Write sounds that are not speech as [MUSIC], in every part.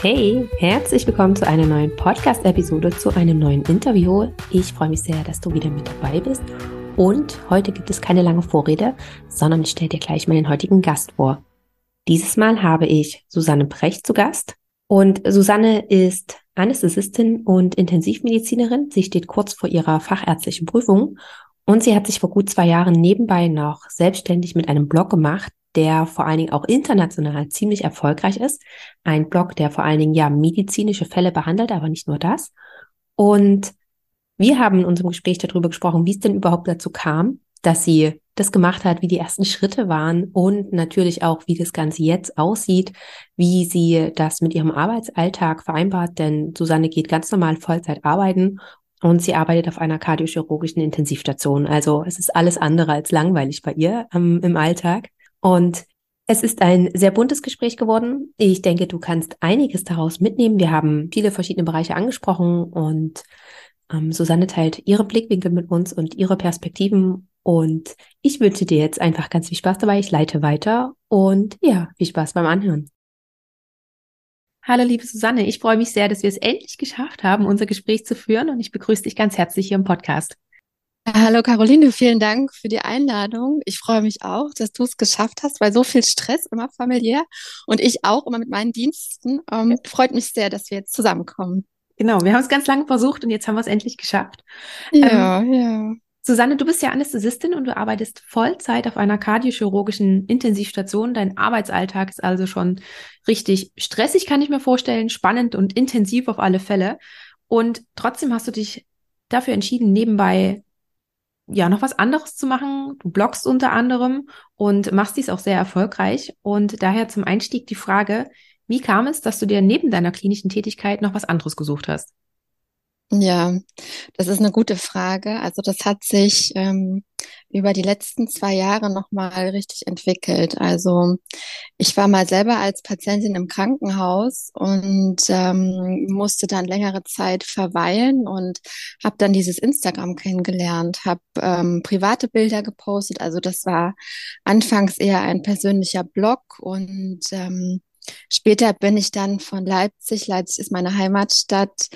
Hey, herzlich willkommen zu einer neuen Podcast-Episode, zu einem neuen Interview. Ich freue mich sehr, dass du wieder mit dabei bist. Und heute gibt es keine lange Vorrede, sondern ich stelle dir gleich meinen heutigen Gast vor. Dieses Mal habe ich Susanne Brecht zu Gast. Und Susanne ist Anästhesistin und Intensivmedizinerin. Sie steht kurz vor ihrer fachärztlichen Prüfung und sie hat sich vor gut zwei Jahren nebenbei noch selbstständig mit einem Blog gemacht, der vor allen Dingen auch international ziemlich erfolgreich ist. Ein Blog, der vor allen Dingen ja medizinische Fälle behandelt, aber nicht nur das. Und wir haben in unserem Gespräch darüber gesprochen, wie es denn überhaupt dazu kam, dass sie das gemacht hat, wie die ersten Schritte waren und natürlich auch, wie das Ganze jetzt aussieht, wie sie das mit ihrem Arbeitsalltag vereinbart, denn Susanne geht ganz normal Vollzeit arbeiten und sie arbeitet auf einer kardiochirurgischen Intensivstation. Also es ist alles andere als langweilig bei ihr ähm, im Alltag. Und es ist ein sehr buntes Gespräch geworden. Ich denke, du kannst einiges daraus mitnehmen. Wir haben viele verschiedene Bereiche angesprochen und ähm, Susanne teilt ihre Blickwinkel mit uns und ihre Perspektiven. Und ich wünsche dir jetzt einfach ganz viel Spaß dabei. Ich leite weiter und ja, viel Spaß beim Anhören. Hallo, liebe Susanne. Ich freue mich sehr, dass wir es endlich geschafft haben, unser Gespräch zu führen und ich begrüße dich ganz herzlich hier im Podcast. Hallo Caroline, vielen Dank für die Einladung. Ich freue mich auch, dass du es geschafft hast, weil so viel Stress immer familiär und ich auch immer mit meinen Diensten. Ähm, freut mich sehr, dass wir jetzt zusammenkommen. Genau, wir haben es ganz lange versucht und jetzt haben wir es endlich geschafft. Ja, ähm, ja. Susanne, du bist ja Anästhesistin und du arbeitest Vollzeit auf einer kardiochirurgischen Intensivstation. Dein Arbeitsalltag ist also schon richtig stressig, kann ich mir vorstellen, spannend und intensiv auf alle Fälle. Und trotzdem hast du dich dafür entschieden, nebenbei ja, noch was anderes zu machen. Du bloggst unter anderem und machst dies auch sehr erfolgreich. Und daher zum Einstieg die Frage, wie kam es, dass du dir neben deiner klinischen Tätigkeit noch was anderes gesucht hast? Ja, das ist eine gute Frage. Also das hat sich ähm, über die letzten zwei Jahre nochmal richtig entwickelt. Also ich war mal selber als Patientin im Krankenhaus und ähm, musste dann längere Zeit verweilen und habe dann dieses Instagram kennengelernt, habe ähm, private Bilder gepostet. Also das war anfangs eher ein persönlicher Blog und ähm, Später bin ich dann von Leipzig, Leipzig ist meine Heimatstadt,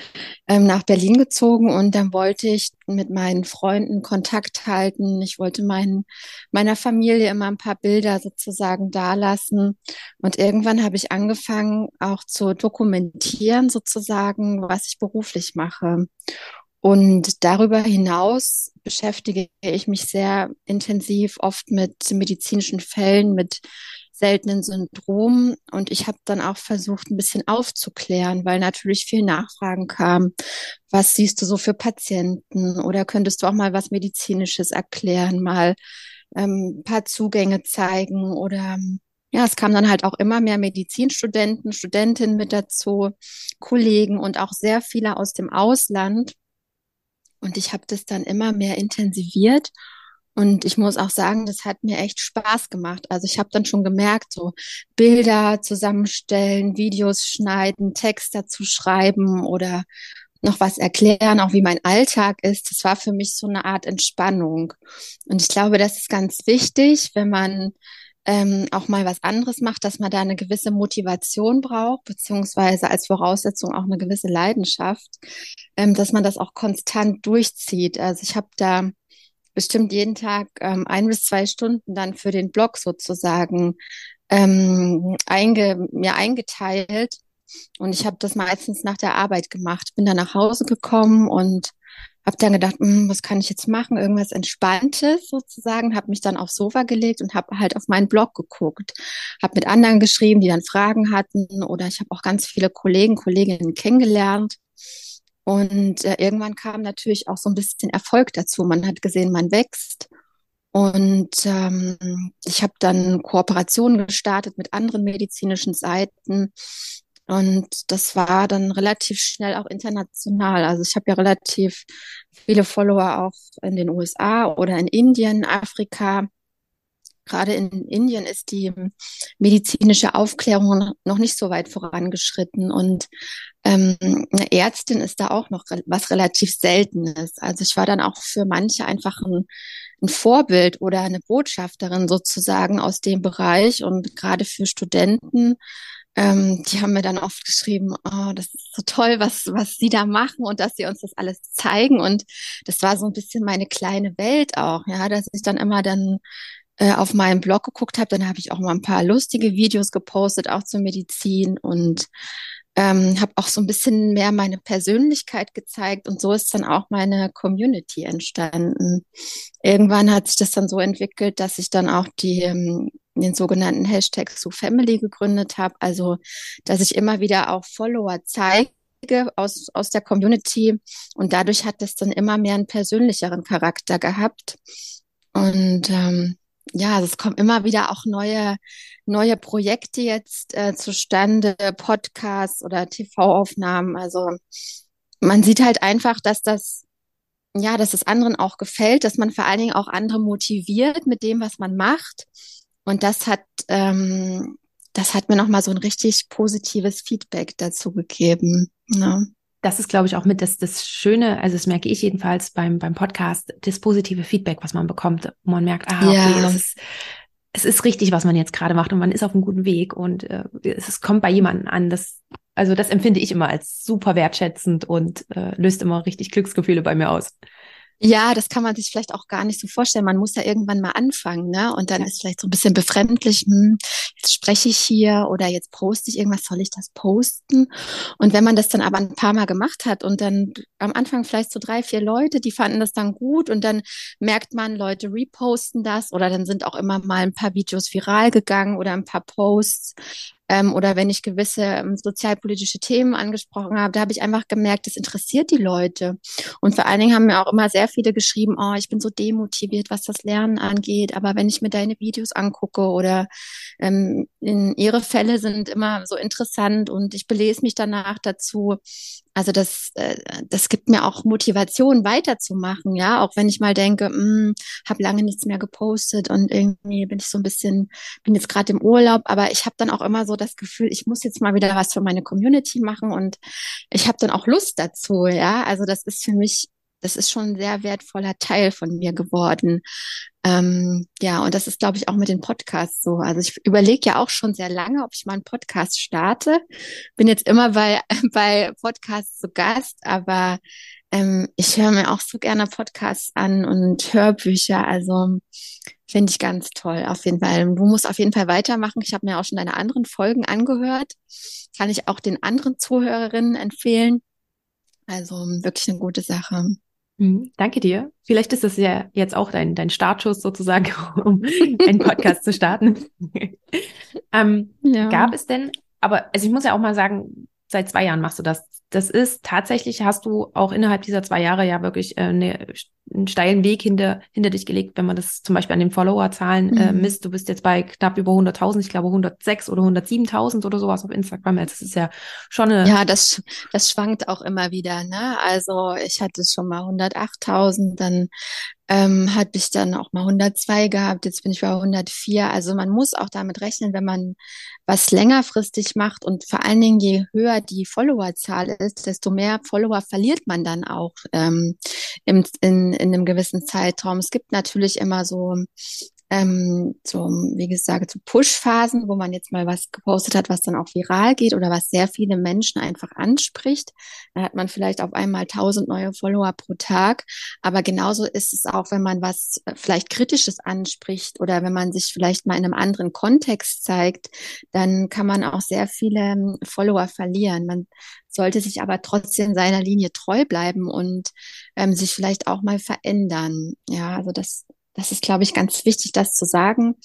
ähm, nach Berlin gezogen und dann wollte ich mit meinen Freunden Kontakt halten. Ich wollte meinen, meiner Familie immer ein paar Bilder sozusagen dalassen. Und irgendwann habe ich angefangen, auch zu dokumentieren sozusagen, was ich beruflich mache. Und darüber hinaus beschäftige ich mich sehr intensiv oft mit medizinischen Fällen, mit seltenen Syndrom. Und ich habe dann auch versucht, ein bisschen aufzuklären, weil natürlich viel Nachfragen kam. Was siehst du so für Patienten? Oder könntest du auch mal was Medizinisches erklären, mal ähm, ein paar Zugänge zeigen oder ja, es kamen dann halt auch immer mehr Medizinstudenten, Studentinnen mit dazu, Kollegen und auch sehr viele aus dem Ausland. Und ich habe das dann immer mehr intensiviert und ich muss auch sagen, das hat mir echt Spaß gemacht. Also ich habe dann schon gemerkt, so Bilder zusammenstellen, Videos schneiden, Text dazu schreiben oder noch was erklären, auch wie mein Alltag ist. Das war für mich so eine Art Entspannung. Und ich glaube, das ist ganz wichtig, wenn man ähm, auch mal was anderes macht, dass man da eine gewisse Motivation braucht, beziehungsweise als Voraussetzung auch eine gewisse Leidenschaft, ähm, dass man das auch konstant durchzieht. Also ich habe da bestimmt jeden Tag ähm, ein bis zwei Stunden dann für den Blog sozusagen ähm, einge, mir eingeteilt. Und ich habe das meistens nach der Arbeit gemacht. Bin dann nach Hause gekommen und habe dann gedacht, hm, was kann ich jetzt machen? Irgendwas Entspanntes sozusagen. Habe mich dann aufs Sofa gelegt und habe halt auf meinen Blog geguckt. Habe mit anderen geschrieben, die dann Fragen hatten. Oder ich habe auch ganz viele Kollegen, Kolleginnen kennengelernt. Und äh, irgendwann kam natürlich auch so ein bisschen Erfolg dazu. Man hat gesehen, man wächst. Und ähm, ich habe dann Kooperationen gestartet mit anderen medizinischen Seiten. Und das war dann relativ schnell auch international. Also ich habe ja relativ viele Follower auch in den USA oder in Indien, Afrika. Gerade in Indien ist die medizinische Aufklärung noch nicht so weit vorangeschritten und ähm, eine Ärztin ist da auch noch was relativ Seltenes. Also ich war dann auch für manche einfach ein, ein Vorbild oder eine Botschafterin sozusagen aus dem Bereich und gerade für Studenten ähm, die haben mir dann oft geschrieben, oh, das ist so toll, was, was sie da machen und dass sie uns das alles zeigen. Und das war so ein bisschen meine kleine Welt auch, ja, dass ich dann immer dann äh, auf meinem Blog geguckt habe. Dann habe ich auch mal ein paar lustige Videos gepostet, auch zur Medizin und ähm, habe auch so ein bisschen mehr meine Persönlichkeit gezeigt und so ist dann auch meine Community entstanden. Irgendwann hat sich das dann so entwickelt, dass ich dann auch die ähm, den sogenannten Hashtag SuFamily gegründet habe, also dass ich immer wieder auch Follower zeige aus, aus der Community und dadurch hat es dann immer mehr einen persönlicheren Charakter gehabt. Und ähm, ja, es kommen immer wieder auch neue, neue Projekte jetzt äh, zustande, Podcasts oder TV-Aufnahmen. Also man sieht halt einfach, dass das, ja, dass es anderen auch gefällt, dass man vor allen Dingen auch andere motiviert mit dem, was man macht. Und das hat, ähm, das hat mir nochmal so ein richtig positives Feedback dazu gegeben. Ne? Das ist, glaube ich, auch mit das, das Schöne, also das merke ich jedenfalls beim, beim Podcast, das positive Feedback, was man bekommt, wo man merkt, ah, okay, ja. es ist, es ist richtig, was man jetzt gerade macht und man ist auf einem guten Weg und äh, es, es kommt bei jemandem an. Das, also das empfinde ich immer als super wertschätzend und äh, löst immer richtig Glücksgefühle bei mir aus. Ja, das kann man sich vielleicht auch gar nicht so vorstellen. Man muss ja irgendwann mal anfangen, ne? Und dann ja. ist vielleicht so ein bisschen befremdlich, hm, jetzt spreche ich hier oder jetzt poste ich irgendwas, soll ich das posten? Und wenn man das dann aber ein paar Mal gemacht hat und dann am Anfang vielleicht so drei, vier Leute, die fanden das dann gut und dann merkt man, Leute reposten das oder dann sind auch immer mal ein paar Videos viral gegangen oder ein paar Posts ähm, oder wenn ich gewisse ähm, sozialpolitische Themen angesprochen habe, da habe ich einfach gemerkt, das interessiert die Leute. Und vor allen Dingen haben mir auch immer sehr viele geschrieben, oh, ich bin so demotiviert, was das Lernen angeht. Aber wenn ich mir deine Videos angucke oder ähm, in ihre Fälle sind immer so interessant und ich belese mich danach dazu. Also das, äh, das gibt mir auch Motivation weiterzumachen, ja, auch wenn ich mal denke, hm, habe lange nichts mehr gepostet und irgendwie bin ich so ein bisschen, bin jetzt gerade im Urlaub, aber ich habe dann auch immer so das Gefühl, ich muss jetzt mal wieder was für meine Community machen und ich habe dann auch Lust dazu, ja. Also das ist für mich das ist schon ein sehr wertvoller Teil von mir geworden. Ähm, ja, und das ist, glaube ich, auch mit den Podcasts so. Also ich überlege ja auch schon sehr lange, ob ich mal einen Podcast starte. Bin jetzt immer bei, [LAUGHS] bei Podcasts zu Gast, aber ähm, ich höre mir auch so gerne Podcasts an und Hörbücher. Also finde ich ganz toll, auf jeden Fall. Du musst auf jeden Fall weitermachen. Ich habe mir auch schon deine anderen Folgen angehört. Kann ich auch den anderen Zuhörerinnen empfehlen. Also wirklich eine gute Sache. Mhm, danke dir. Vielleicht ist das ja jetzt auch dein, dein Startschuss sozusagen, [LAUGHS] um einen Podcast zu starten. [LAUGHS] ähm, ja. Gab es denn, aber also ich muss ja auch mal sagen, seit zwei Jahren machst du das. Das ist tatsächlich, hast du auch innerhalb dieser zwei Jahre ja wirklich äh, eine einen steilen Weg hinter, hinter dich gelegt, wenn man das zum Beispiel an den Followerzahlen äh, mhm. misst. Du bist jetzt bei knapp über 100.000, ich glaube 106 oder 107.000 oder sowas auf Instagram. Das ist ja schon eine... Ja, das, das schwankt auch immer wieder. Ne? Also ich hatte schon mal 108.000, dann ähm, hatte ich dann auch mal 102 gehabt, jetzt bin ich bei 104. Also man muss auch damit rechnen, wenn man was längerfristig macht und vor allen Dingen je höher die Followerzahl ist, desto mehr Follower verliert man dann auch ähm, im, in, in einem gewissen Zeitraum. Es gibt natürlich immer so ähm, so, wie gesagt, so Push-Phasen, wo man jetzt mal was gepostet hat, was dann auch viral geht oder was sehr viele Menschen einfach anspricht. Da hat man vielleicht auf einmal tausend neue Follower pro Tag. Aber genauso ist es auch, wenn man was äh, vielleicht Kritisches anspricht oder wenn man sich vielleicht mal in einem anderen Kontext zeigt, dann kann man auch sehr viele ähm, Follower verlieren. Man sollte sich aber trotzdem seiner Linie treu bleiben und ähm, sich vielleicht auch mal verändern. Ja, also das das ist, glaube ich, ganz wichtig, das zu sagen.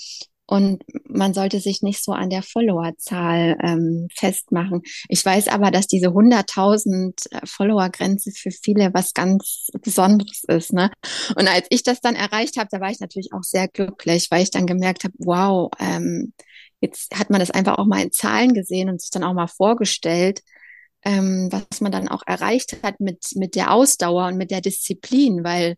und man sollte sich nicht so an der Followerzahl ähm, festmachen. Ich weiß aber, dass diese 100.000 äh, Follower-Grenze für viele was ganz Besonderes ist. Ne? Und als ich das dann erreicht habe, da war ich natürlich auch sehr glücklich, weil ich dann gemerkt habe, wow, ähm, jetzt hat man das einfach auch mal in Zahlen gesehen und sich dann auch mal vorgestellt, ähm, was man dann auch erreicht hat mit, mit der Ausdauer und mit der Disziplin, weil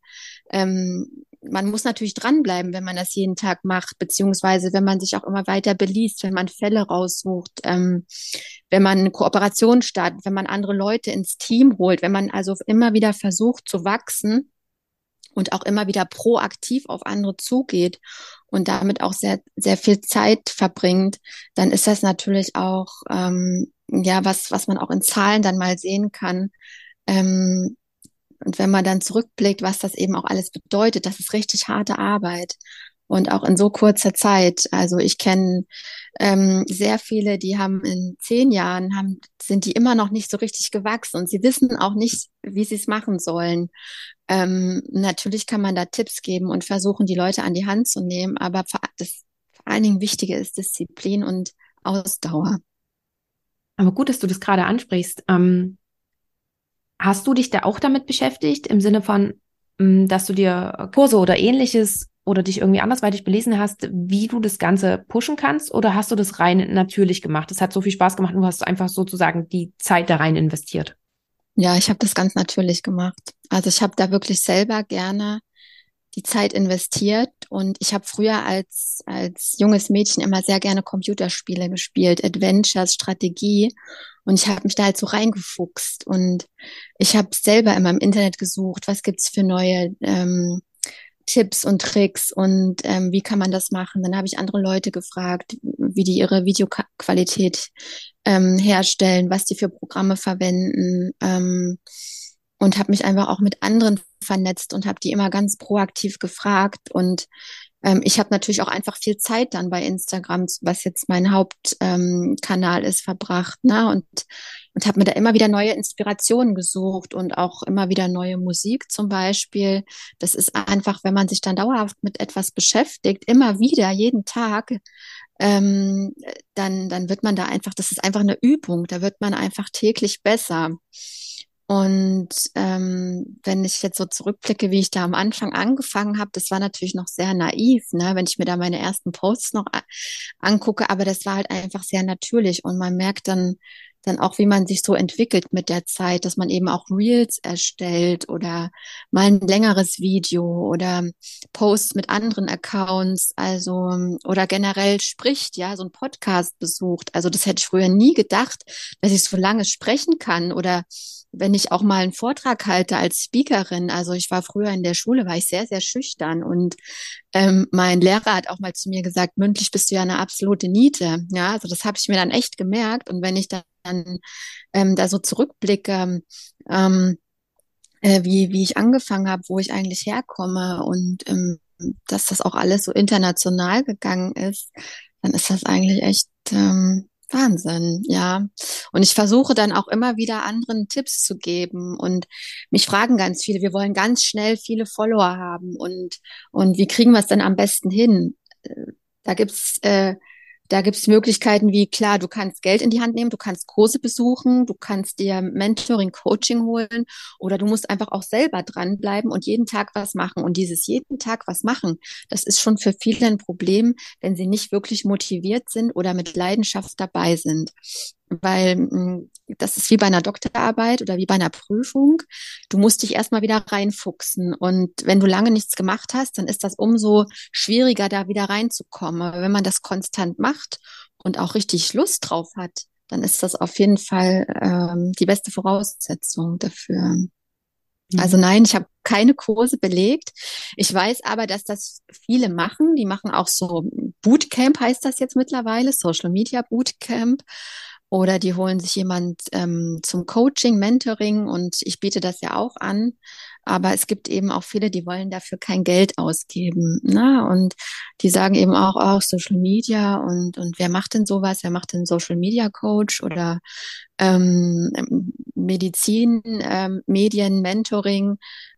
ähm, man muss natürlich dranbleiben, wenn man das jeden Tag macht, beziehungsweise wenn man sich auch immer weiter beliest, wenn man Fälle raussucht, ähm, wenn man eine Kooperation startet, wenn man andere Leute ins Team holt, wenn man also immer wieder versucht zu wachsen und auch immer wieder proaktiv auf andere zugeht und damit auch sehr, sehr viel Zeit verbringt, dann ist das natürlich auch, ähm, ja, was, was man auch in Zahlen dann mal sehen kann, ähm, und wenn man dann zurückblickt, was das eben auch alles bedeutet, das ist richtig harte Arbeit. Und auch in so kurzer Zeit. Also ich kenne ähm, sehr viele, die haben in zehn Jahren, haben, sind die immer noch nicht so richtig gewachsen und sie wissen auch nicht, wie sie es machen sollen. Ähm, natürlich kann man da Tipps geben und versuchen, die Leute an die Hand zu nehmen, aber das vor allen Dingen Wichtige ist Disziplin und Ausdauer. Aber gut, dass du das gerade ansprichst. Ähm, Hast du dich da auch damit beschäftigt, im Sinne von, mm, dass du dir Kurse oder ähnliches oder dich irgendwie andersweitig belesen hast, wie du das Ganze pushen kannst? Oder hast du das rein natürlich gemacht? Es hat so viel Spaß gemacht und du hast einfach sozusagen die Zeit da rein investiert. Ja, ich habe das ganz natürlich gemacht. Also ich habe da wirklich selber gerne die Zeit investiert und ich habe früher als als junges Mädchen immer sehr gerne Computerspiele gespielt, Adventures, Strategie und ich habe mich da halt so reingefuchst und ich habe selber immer im Internet gesucht, was gibt's für neue ähm, Tipps und Tricks und ähm, wie kann man das machen. Dann habe ich andere Leute gefragt, wie die ihre Videoqualität ähm, herstellen, was die für Programme verwenden. Ähm, und habe mich einfach auch mit anderen vernetzt und habe die immer ganz proaktiv gefragt und ähm, ich habe natürlich auch einfach viel Zeit dann bei Instagram, was jetzt mein Hauptkanal ähm, ist, verbracht, ne? Und und habe mir da immer wieder neue Inspirationen gesucht und auch immer wieder neue Musik zum Beispiel. Das ist einfach, wenn man sich dann dauerhaft mit etwas beschäftigt, immer wieder, jeden Tag, ähm, dann, dann wird man da einfach, das ist einfach eine Übung, da wird man einfach täglich besser. Und ähm, wenn ich jetzt so zurückblicke, wie ich da am Anfang angefangen habe, das war natürlich noch sehr naiv, ne? wenn ich mir da meine ersten Posts noch angucke, aber das war halt einfach sehr natürlich und man merkt dann, dann auch, wie man sich so entwickelt mit der Zeit, dass man eben auch Reels erstellt oder mal ein längeres Video oder Posts mit anderen Accounts, also oder generell spricht, ja, so ein Podcast besucht. Also das hätte ich früher nie gedacht, dass ich so lange sprechen kann oder wenn ich auch mal einen Vortrag halte als Speakerin, also ich war früher in der Schule, war ich sehr, sehr schüchtern und ähm, mein Lehrer hat auch mal zu mir gesagt, mündlich bist du ja eine absolute Niete. Ja, also das habe ich mir dann echt gemerkt und wenn ich dann ähm, da so zurückblicke, ähm, äh, wie, wie ich angefangen habe, wo ich eigentlich herkomme und ähm, dass das auch alles so international gegangen ist, dann ist das eigentlich echt ähm, Wahnsinn, ja. Und ich versuche dann auch immer wieder anderen Tipps zu geben und mich fragen ganz viele, wir wollen ganz schnell viele Follower haben und, und wie kriegen wir es denn am besten hin? Äh, da gibt's äh, da gibt es Möglichkeiten wie, klar, du kannst Geld in die Hand nehmen, du kannst Kurse besuchen, du kannst dir Mentoring, Coaching holen oder du musst einfach auch selber dranbleiben und jeden Tag was machen. Und dieses jeden Tag was machen, das ist schon für viele ein Problem, wenn sie nicht wirklich motiviert sind oder mit Leidenschaft dabei sind weil hm, das ist wie bei einer Doktorarbeit oder wie bei einer Prüfung. Du musst dich erstmal wieder reinfuchsen. Und wenn du lange nichts gemacht hast, dann ist das umso schwieriger, da wieder reinzukommen. Aber wenn man das konstant macht und auch richtig Lust drauf hat, dann ist das auf jeden Fall ähm, die beste Voraussetzung dafür. Mhm. Also nein, ich habe keine Kurse belegt. Ich weiß aber, dass das viele machen. Die machen auch so Bootcamp heißt das jetzt mittlerweile, Social Media Bootcamp. Oder die holen sich jemand ähm, zum Coaching, Mentoring und ich biete das ja auch an. Aber es gibt eben auch viele, die wollen dafür kein Geld ausgeben. Ne? Und die sagen eben auch, auch Social Media und, und wer macht denn sowas? Wer macht denn Social Media Coach oder ähm, Medizin, ähm, Medien, Mentoring?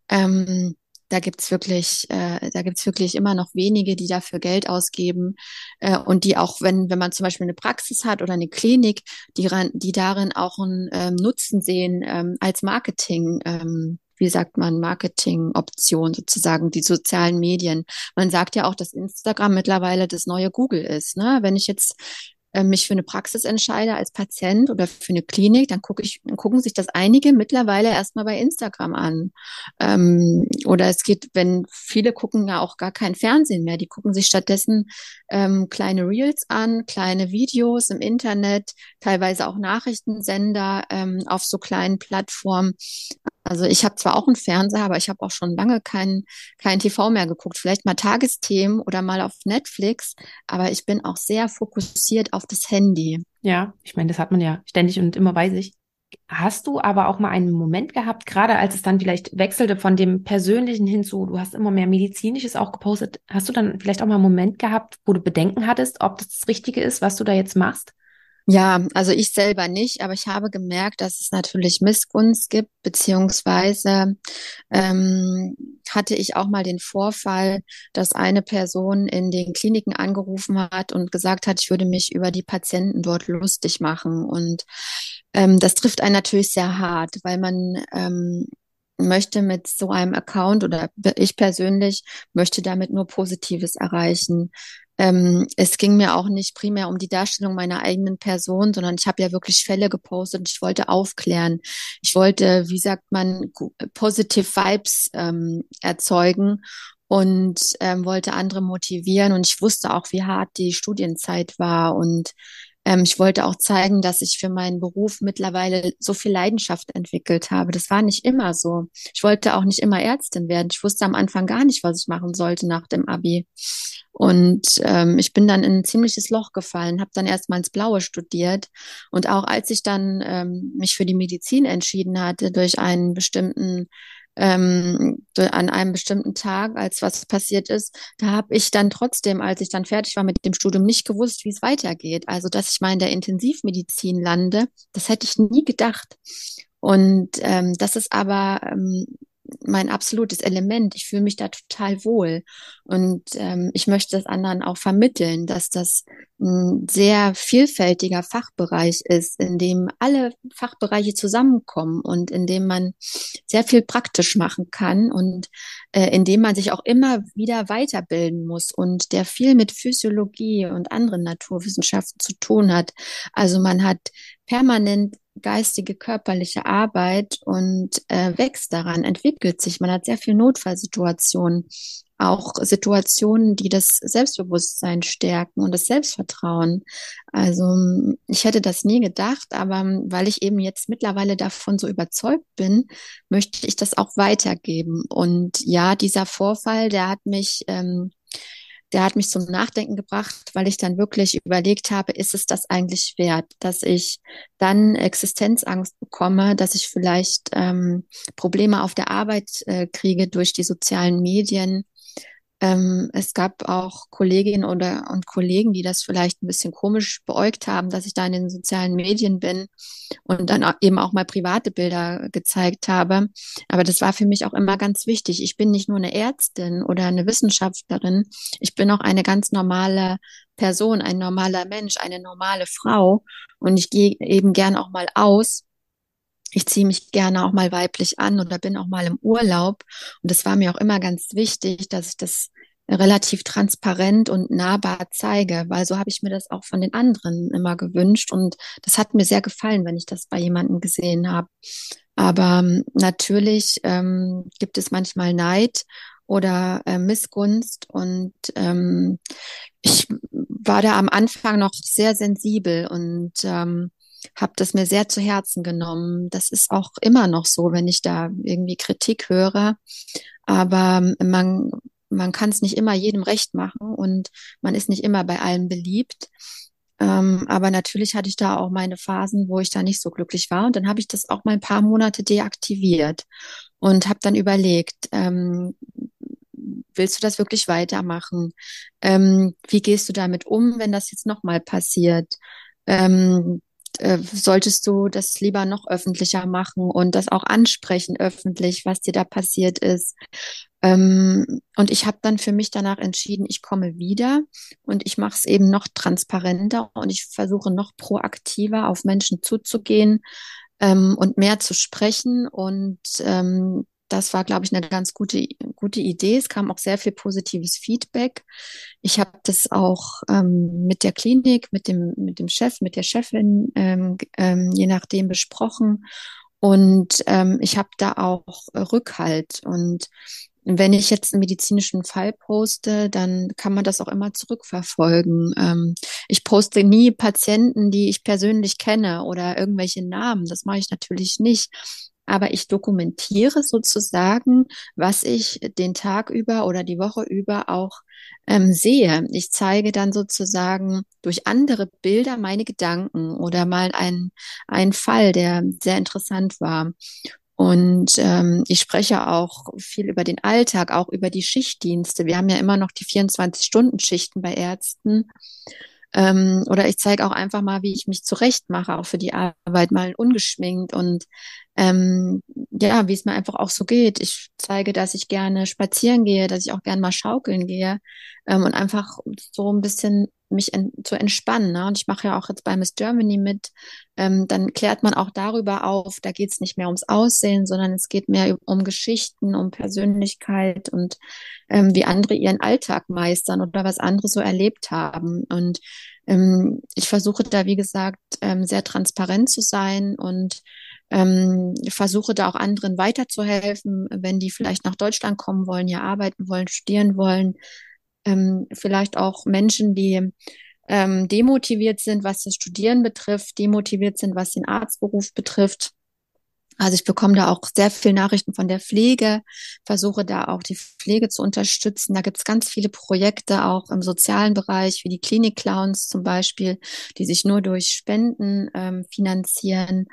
Ähm, da gibt's wirklich, äh, da gibt's wirklich immer noch wenige, die dafür Geld ausgeben äh, und die auch, wenn, wenn man zum Beispiel eine Praxis hat oder eine Klinik, die, die darin auch einen ähm, Nutzen sehen ähm, als Marketing. Ähm, wie sagt man, Marketingoption sozusagen, die sozialen Medien. Man sagt ja auch, dass Instagram mittlerweile das neue Google ist. Ne? Wenn ich jetzt äh, mich für eine Praxis entscheide als Patient oder für eine Klinik, dann gucke ich, dann gucken sich das einige mittlerweile erstmal bei Instagram an. Ähm, oder es geht, wenn viele gucken ja auch gar kein Fernsehen mehr, die gucken sich stattdessen ähm, kleine Reels an, kleine Videos im Internet, teilweise auch Nachrichtensender ähm, auf so kleinen Plattformen. Also ich habe zwar auch einen Fernseher, aber ich habe auch schon lange kein, kein TV mehr geguckt. Vielleicht mal Tagesthemen oder mal auf Netflix, aber ich bin auch sehr fokussiert auf das Handy. Ja, ich meine, das hat man ja ständig und immer bei sich. Hast du aber auch mal einen Moment gehabt, gerade als es dann vielleicht wechselte von dem Persönlichen hinzu, du hast immer mehr Medizinisches auch gepostet, hast du dann vielleicht auch mal einen Moment gehabt, wo du Bedenken hattest, ob das das Richtige ist, was du da jetzt machst? Ja, also ich selber nicht, aber ich habe gemerkt, dass es natürlich Missgunst gibt, beziehungsweise ähm, hatte ich auch mal den Vorfall, dass eine Person in den Kliniken angerufen hat und gesagt hat, ich würde mich über die Patienten dort lustig machen. Und ähm, das trifft einen natürlich sehr hart, weil man ähm, möchte mit so einem Account oder ich persönlich möchte damit nur Positives erreichen. Ähm, es ging mir auch nicht primär um die Darstellung meiner eigenen Person, sondern ich habe ja wirklich Fälle gepostet und ich wollte aufklären. Ich wollte, wie sagt man, positive Vibes ähm, erzeugen und ähm, wollte andere motivieren. Und ich wusste auch, wie hart die Studienzeit war und ähm, ich wollte auch zeigen, dass ich für meinen Beruf mittlerweile so viel Leidenschaft entwickelt habe. Das war nicht immer so. Ich wollte auch nicht immer Ärztin werden. Ich wusste am Anfang gar nicht, was ich machen sollte nach dem Abi. Und ähm, ich bin dann in ein ziemliches Loch gefallen, habe dann erst mal ins Blaue studiert. Und auch als ich dann ähm, mich für die Medizin entschieden hatte, durch einen bestimmten ähm, an einem bestimmten Tag, als was passiert ist, da habe ich dann trotzdem, als ich dann fertig war mit dem Studium, nicht gewusst, wie es weitergeht. Also, dass ich mal in der Intensivmedizin lande, das hätte ich nie gedacht. Und ähm, das ist aber ähm, mein absolutes Element. Ich fühle mich da total wohl. Und ähm, ich möchte das anderen auch vermitteln, dass das ein sehr vielfältiger Fachbereich ist, in dem alle Fachbereiche zusammenkommen und in dem man sehr viel praktisch machen kann und äh, in dem man sich auch immer wieder weiterbilden muss und der viel mit Physiologie und anderen Naturwissenschaften zu tun hat. Also man hat permanent geistige, körperliche Arbeit und äh, wächst daran, entwickelt sich. Man hat sehr viel Notfallsituationen, auch Situationen, die das Selbstbewusstsein stärken und das Selbstvertrauen. Also ich hätte das nie gedacht, aber weil ich eben jetzt mittlerweile davon so überzeugt bin, möchte ich das auch weitergeben. Und ja, dieser Vorfall, der hat mich ähm, der hat mich zum Nachdenken gebracht, weil ich dann wirklich überlegt habe, ist es das eigentlich wert, dass ich dann Existenzangst bekomme, dass ich vielleicht ähm, Probleme auf der Arbeit äh, kriege durch die sozialen Medien, ähm, es gab auch Kolleginnen oder und Kollegen, die das vielleicht ein bisschen komisch beäugt haben, dass ich da in den sozialen Medien bin und dann eben auch mal private Bilder gezeigt habe. Aber das war für mich auch immer ganz wichtig. Ich bin nicht nur eine Ärztin oder eine Wissenschaftlerin. Ich bin auch eine ganz normale Person, ein normaler Mensch, eine normale Frau. Und ich gehe eben gern auch mal aus ich ziehe mich gerne auch mal weiblich an oder bin auch mal im Urlaub. Und das war mir auch immer ganz wichtig, dass ich das relativ transparent und nahbar zeige, weil so habe ich mir das auch von den anderen immer gewünscht und das hat mir sehr gefallen, wenn ich das bei jemandem gesehen habe. Aber ähm, natürlich ähm, gibt es manchmal Neid oder äh, Missgunst und ähm, ich war da am Anfang noch sehr sensibel und ähm, habe das mir sehr zu Herzen genommen. Das ist auch immer noch so, wenn ich da irgendwie Kritik höre. Aber man, man kann es nicht immer jedem recht machen und man ist nicht immer bei allen beliebt. Ähm, aber natürlich hatte ich da auch meine Phasen, wo ich da nicht so glücklich war. Und dann habe ich das auch mal ein paar Monate deaktiviert und habe dann überlegt, ähm, willst du das wirklich weitermachen? Ähm, wie gehst du damit um, wenn das jetzt nochmal passiert? Ähm, äh, solltest du das lieber noch öffentlicher machen und das auch ansprechen öffentlich, was dir da passiert ist. Ähm, und ich habe dann für mich danach entschieden, ich komme wieder und ich mache es eben noch transparenter und ich versuche noch proaktiver auf Menschen zuzugehen ähm, und mehr zu sprechen. Und ähm, das war, glaube ich, eine ganz gute, gute Idee. Es kam auch sehr viel positives Feedback. Ich habe das auch ähm, mit der Klinik, mit dem, mit dem Chef, mit der Chefin, ähm, ähm, je nachdem besprochen. Und ähm, ich habe da auch Rückhalt. Und wenn ich jetzt einen medizinischen Fall poste, dann kann man das auch immer zurückverfolgen. Ähm, ich poste nie Patienten, die ich persönlich kenne oder irgendwelche Namen. Das mache ich natürlich nicht aber ich dokumentiere sozusagen, was ich den Tag über oder die Woche über auch ähm, sehe. Ich zeige dann sozusagen durch andere Bilder meine Gedanken oder mal ein, ein Fall, der sehr interessant war. Und ähm, ich spreche auch viel über den Alltag, auch über die Schichtdienste. Wir haben ja immer noch die 24-Stunden-Schichten bei Ärzten. Ähm, oder ich zeige auch einfach mal, wie ich mich zurechtmache, auch für die Arbeit, mal ungeschminkt und ähm, ja, wie es mir einfach auch so geht. Ich zeige, dass ich gerne spazieren gehe, dass ich auch gerne mal schaukeln gehe ähm, und einfach so ein bisschen mich en zu entspannen. Ne? Und ich mache ja auch jetzt bei Miss Germany mit. Ähm, dann klärt man auch darüber auf, da geht es nicht mehr ums Aussehen, sondern es geht mehr um Geschichten, um Persönlichkeit und ähm, wie andere ihren Alltag meistern oder was andere so erlebt haben. Und ähm, ich versuche da, wie gesagt, ähm, sehr transparent zu sein und ähm, versuche da auch anderen weiterzuhelfen, wenn die vielleicht nach Deutschland kommen wollen, hier arbeiten wollen, studieren wollen. Ähm, vielleicht auch Menschen, die ähm, demotiviert sind, was das Studieren betrifft, demotiviert sind, was den Arztberuf betrifft. Also ich bekomme da auch sehr viel Nachrichten von der Pflege, versuche da auch die Pflege zu unterstützen. Da gibt es ganz viele Projekte auch im sozialen Bereich, wie die Klinik-Clowns zum Beispiel, die sich nur durch Spenden ähm, finanzieren.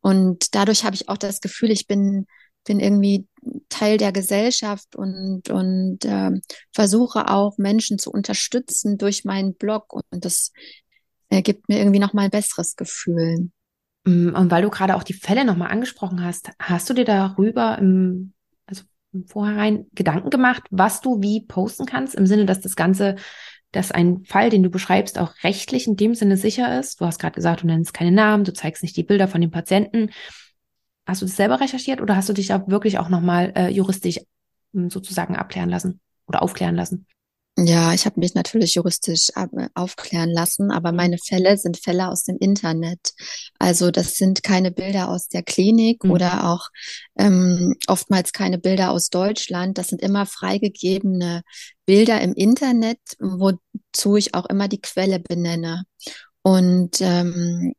Und dadurch habe ich auch das Gefühl, ich bin, bin irgendwie Teil der Gesellschaft und, und äh, versuche auch Menschen zu unterstützen durch meinen Blog. Und das äh, gibt mir irgendwie nochmal ein besseres Gefühl. Mm, und weil du gerade auch die Fälle nochmal angesprochen hast, hast du dir darüber im, also im Vorhinein Gedanken gemacht, was du wie posten kannst, im Sinne, dass das Ganze dass ein Fall, den du beschreibst, auch rechtlich in dem Sinne sicher ist. Du hast gerade gesagt, du nennst keine Namen, du zeigst nicht die Bilder von den Patienten. Hast du das selber recherchiert oder hast du dich da wirklich auch nochmal äh, juristisch hm, sozusagen abklären lassen oder aufklären lassen? Ja, ich habe mich natürlich juristisch aufklären lassen, aber meine Fälle sind Fälle aus dem Internet. Also das sind keine Bilder aus der Klinik mhm. oder auch ähm, oftmals keine Bilder aus Deutschland. Das sind immer freigegebene Bilder im Internet, wozu ich auch immer die Quelle benenne. Und ähm,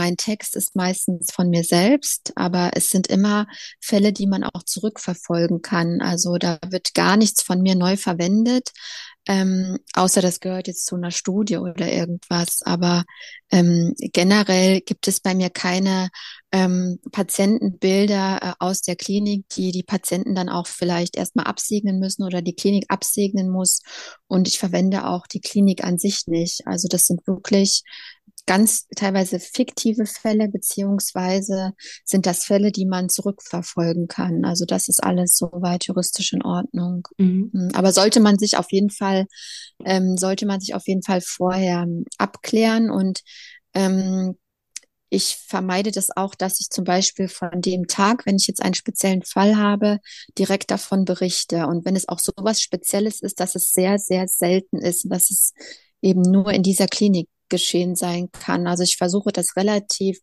mein Text ist meistens von mir selbst, aber es sind immer Fälle, die man auch zurückverfolgen kann. Also da wird gar nichts von mir neu verwendet, ähm, außer das gehört jetzt zu einer Studie oder irgendwas. Aber ähm, generell gibt es bei mir keine ähm, Patientenbilder äh, aus der Klinik, die die Patienten dann auch vielleicht erstmal absegnen müssen oder die Klinik absegnen muss. Und ich verwende auch die Klinik an sich nicht. Also das sind wirklich ganz teilweise fiktive Fälle, beziehungsweise sind das Fälle, die man zurückverfolgen kann. Also das ist alles soweit juristisch in Ordnung. Mhm. Hm, aber sollte man sich auf jeden Fall, ähm, sollte man sich auf jeden Fall vorher ähm, abklären und ähm, ich vermeide das auch, dass ich zum Beispiel von dem Tag, wenn ich jetzt einen speziellen Fall habe, direkt davon berichte. Und wenn es auch so was Spezielles ist, dass es sehr, sehr selten ist, dass es eben nur in dieser Klinik geschehen sein kann. Also ich versuche das relativ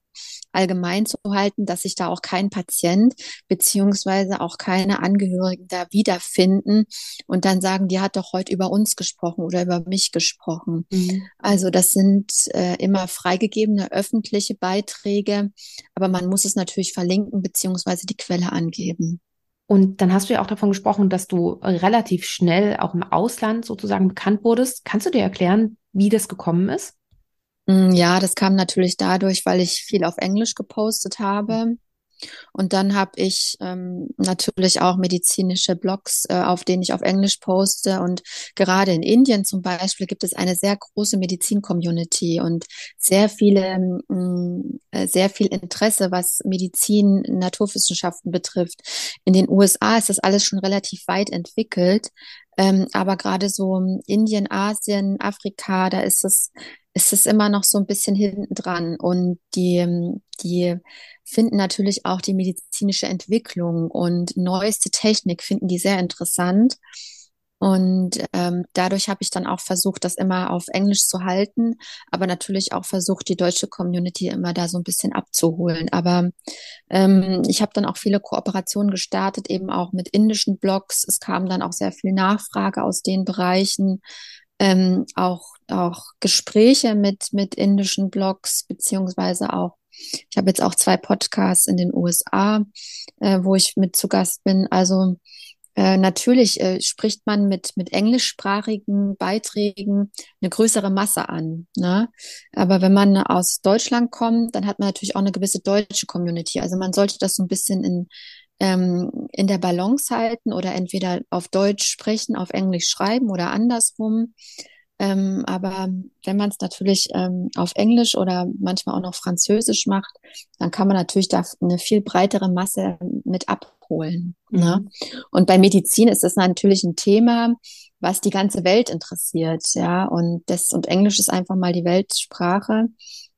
allgemein zu halten, dass sich da auch kein Patient beziehungsweise auch keine Angehörigen da wiederfinden und dann sagen, die hat doch heute über uns gesprochen oder über mich gesprochen. Mhm. Also das sind äh, immer freigegebene öffentliche Beiträge, aber man muss es natürlich verlinken beziehungsweise die Quelle angeben. Und dann hast du ja auch davon gesprochen, dass du relativ schnell auch im Ausland sozusagen bekannt wurdest. Kannst du dir erklären, wie das gekommen ist? Mm, ja, das kam natürlich dadurch, weil ich viel auf Englisch gepostet habe. Und dann habe ich ähm, natürlich auch medizinische Blogs, äh, auf denen ich auf Englisch poste. Und gerade in Indien zum Beispiel gibt es eine sehr große Medizin-Community und sehr viele, mh, mm, äh, sehr viel Interesse, was Medizin, Naturwissenschaften betrifft. In den USA ist das alles schon relativ weit entwickelt. Ähm, aber gerade so Indien, Asien, Afrika, da ist es, ist es immer noch so ein bisschen hinten dran. Und die, die finden natürlich auch die medizinische Entwicklung und neueste Technik finden die sehr interessant. Und ähm, dadurch habe ich dann auch versucht, das immer auf Englisch zu halten, aber natürlich auch versucht, die deutsche Community immer da so ein bisschen abzuholen. Aber ähm, ich habe dann auch viele Kooperationen gestartet, eben auch mit indischen Blogs. Es kam dann auch sehr viel Nachfrage aus den Bereichen, ähm, auch auch Gespräche mit mit indischen Blogs beziehungsweise auch ich habe jetzt auch zwei Podcasts in den USA, äh, wo ich mit zu Gast bin. Also äh, natürlich äh, spricht man mit, mit englischsprachigen Beiträgen eine größere Masse an. Ne? Aber wenn man aus Deutschland kommt, dann hat man natürlich auch eine gewisse deutsche Community. Also man sollte das so ein bisschen in, ähm, in der Balance halten oder entweder auf Deutsch sprechen, auf Englisch schreiben oder andersrum. Ähm, aber wenn man es natürlich ähm, auf Englisch oder manchmal auch noch Französisch macht, dann kann man natürlich da eine viel breitere Masse mit abholen. Ne? Mhm. Ne? Und bei Medizin ist das natürlich ein Thema, was die ganze Welt interessiert, ja. Und das und Englisch ist einfach mal die Weltsprache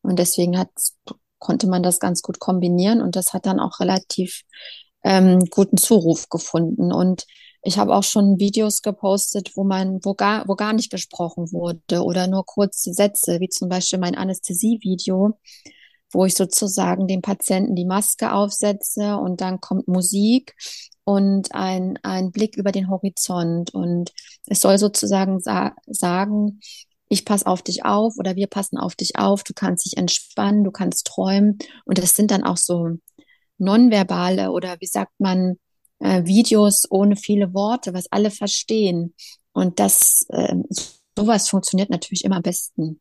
und deswegen hat konnte man das ganz gut kombinieren und das hat dann auch relativ ähm, guten Zuruf gefunden und ich habe auch schon Videos gepostet, wo man, wo gar, wo gar nicht gesprochen wurde oder nur kurze Sätze, wie zum Beispiel mein Anästhesie-Video, wo ich sozusagen dem Patienten die Maske aufsetze und dann kommt Musik und ein, ein Blick über den Horizont. Und es soll sozusagen sa sagen, ich passe auf dich auf oder wir passen auf dich auf, du kannst dich entspannen, du kannst träumen. Und das sind dann auch so nonverbale oder wie sagt man, äh, Videos ohne viele Worte, was alle verstehen. Und das, äh, sowas funktioniert natürlich immer am besten.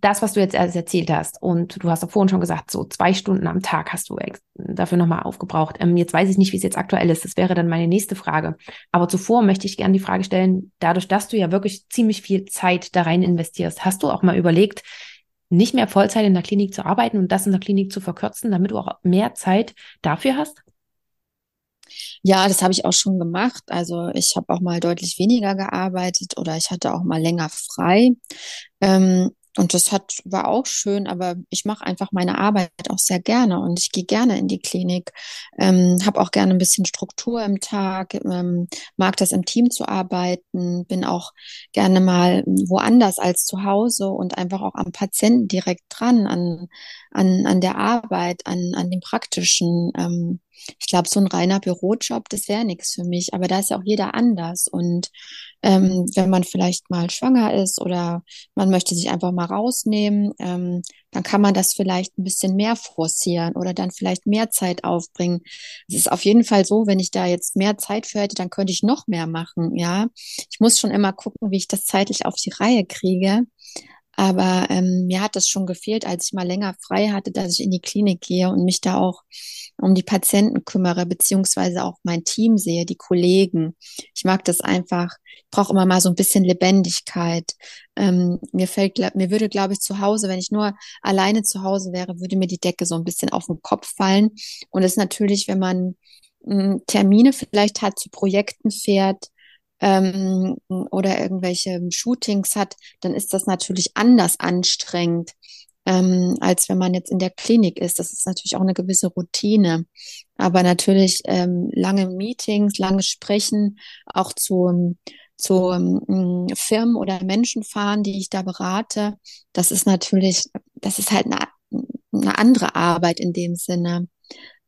Das, was du jetzt erzählt hast, und du hast auch vorhin schon gesagt, so zwei Stunden am Tag hast du dafür nochmal aufgebraucht. Ähm, jetzt weiß ich nicht, wie es jetzt aktuell ist. Das wäre dann meine nächste Frage. Aber zuvor möchte ich gerne die Frage stellen, dadurch, dass du ja wirklich ziemlich viel Zeit da rein investierst, hast du auch mal überlegt, nicht mehr Vollzeit in der Klinik zu arbeiten und das in der Klinik zu verkürzen, damit du auch mehr Zeit dafür hast? Ja, das habe ich auch schon gemacht. Also ich habe auch mal deutlich weniger gearbeitet oder ich hatte auch mal länger frei. Ähm, und das hat, war auch schön, aber ich mache einfach meine Arbeit auch sehr gerne und ich gehe gerne in die Klinik, ähm, habe auch gerne ein bisschen Struktur im Tag, ähm, mag das im Team zu arbeiten, bin auch gerne mal woanders als zu Hause und einfach auch am Patienten direkt dran, an, an, an der Arbeit, an, an dem Praktischen. Ähm, ich glaube, so ein reiner Bürojob, das wäre nichts für mich, aber da ist ja auch jeder anders und ähm, wenn man vielleicht mal schwanger ist oder man möchte sich einfach mal rausnehmen, ähm, dann kann man das vielleicht ein bisschen mehr forcieren oder dann vielleicht mehr Zeit aufbringen. Es ist auf jeden Fall so, wenn ich da jetzt mehr Zeit für hätte, dann könnte ich noch mehr machen, ja. Ich muss schon immer gucken, wie ich das zeitlich auf die Reihe kriege. Aber ähm, mir hat das schon gefehlt, als ich mal länger frei hatte, dass ich in die Klinik gehe und mich da auch um die Patienten kümmere, beziehungsweise auch mein Team sehe, die Kollegen. Ich mag das einfach. Ich brauche immer mal so ein bisschen Lebendigkeit. Ähm, mir fällt, mir würde, glaube ich, zu Hause, wenn ich nur alleine zu Hause wäre, würde mir die Decke so ein bisschen auf den Kopf fallen. Und es ist natürlich, wenn man hm, Termine vielleicht hat, zu Projekten fährt, ähm, oder irgendwelche Shootings hat, dann ist das natürlich anders anstrengend, ähm, als wenn man jetzt in der Klinik ist. Das ist natürlich auch eine gewisse Routine. Aber natürlich ähm, lange Meetings, lange Sprechen, auch zu, zu ähm, Firmen oder Menschen fahren, die ich da berate, das ist natürlich, das ist halt eine, eine andere Arbeit in dem Sinne.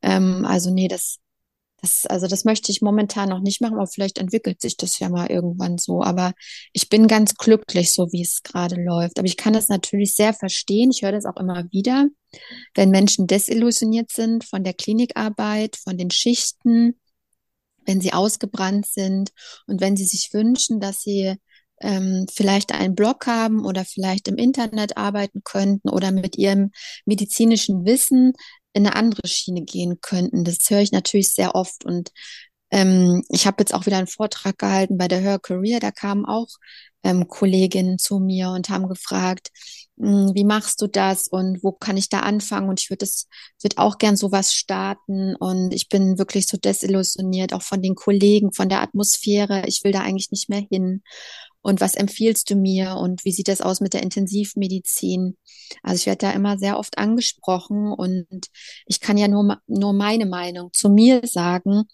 Ähm, also nee, das, das, also das möchte ich momentan noch nicht machen, aber vielleicht entwickelt sich das ja mal irgendwann so. Aber ich bin ganz glücklich, so wie es gerade läuft. Aber ich kann das natürlich sehr verstehen. Ich höre das auch immer wieder, wenn Menschen desillusioniert sind von der Klinikarbeit, von den Schichten, wenn sie ausgebrannt sind und wenn sie sich wünschen, dass sie ähm, vielleicht einen Blog haben oder vielleicht im Internet arbeiten könnten oder mit ihrem medizinischen Wissen in eine andere Schiene gehen könnten. Das höre ich natürlich sehr oft und ähm, ich habe jetzt auch wieder einen Vortrag gehalten bei der Her Career, da kamen auch ähm, Kolleginnen zu mir und haben gefragt, hm, wie machst du das und wo kann ich da anfangen? Und ich würde es, würde auch gern sowas starten. Und ich bin wirklich so desillusioniert, auch von den Kollegen, von der Atmosphäre. Ich will da eigentlich nicht mehr hin. Und was empfiehlst du mir? Und wie sieht das aus mit der Intensivmedizin? Also ich werde da immer sehr oft angesprochen und ich kann ja nur, nur meine Meinung zu mir sagen.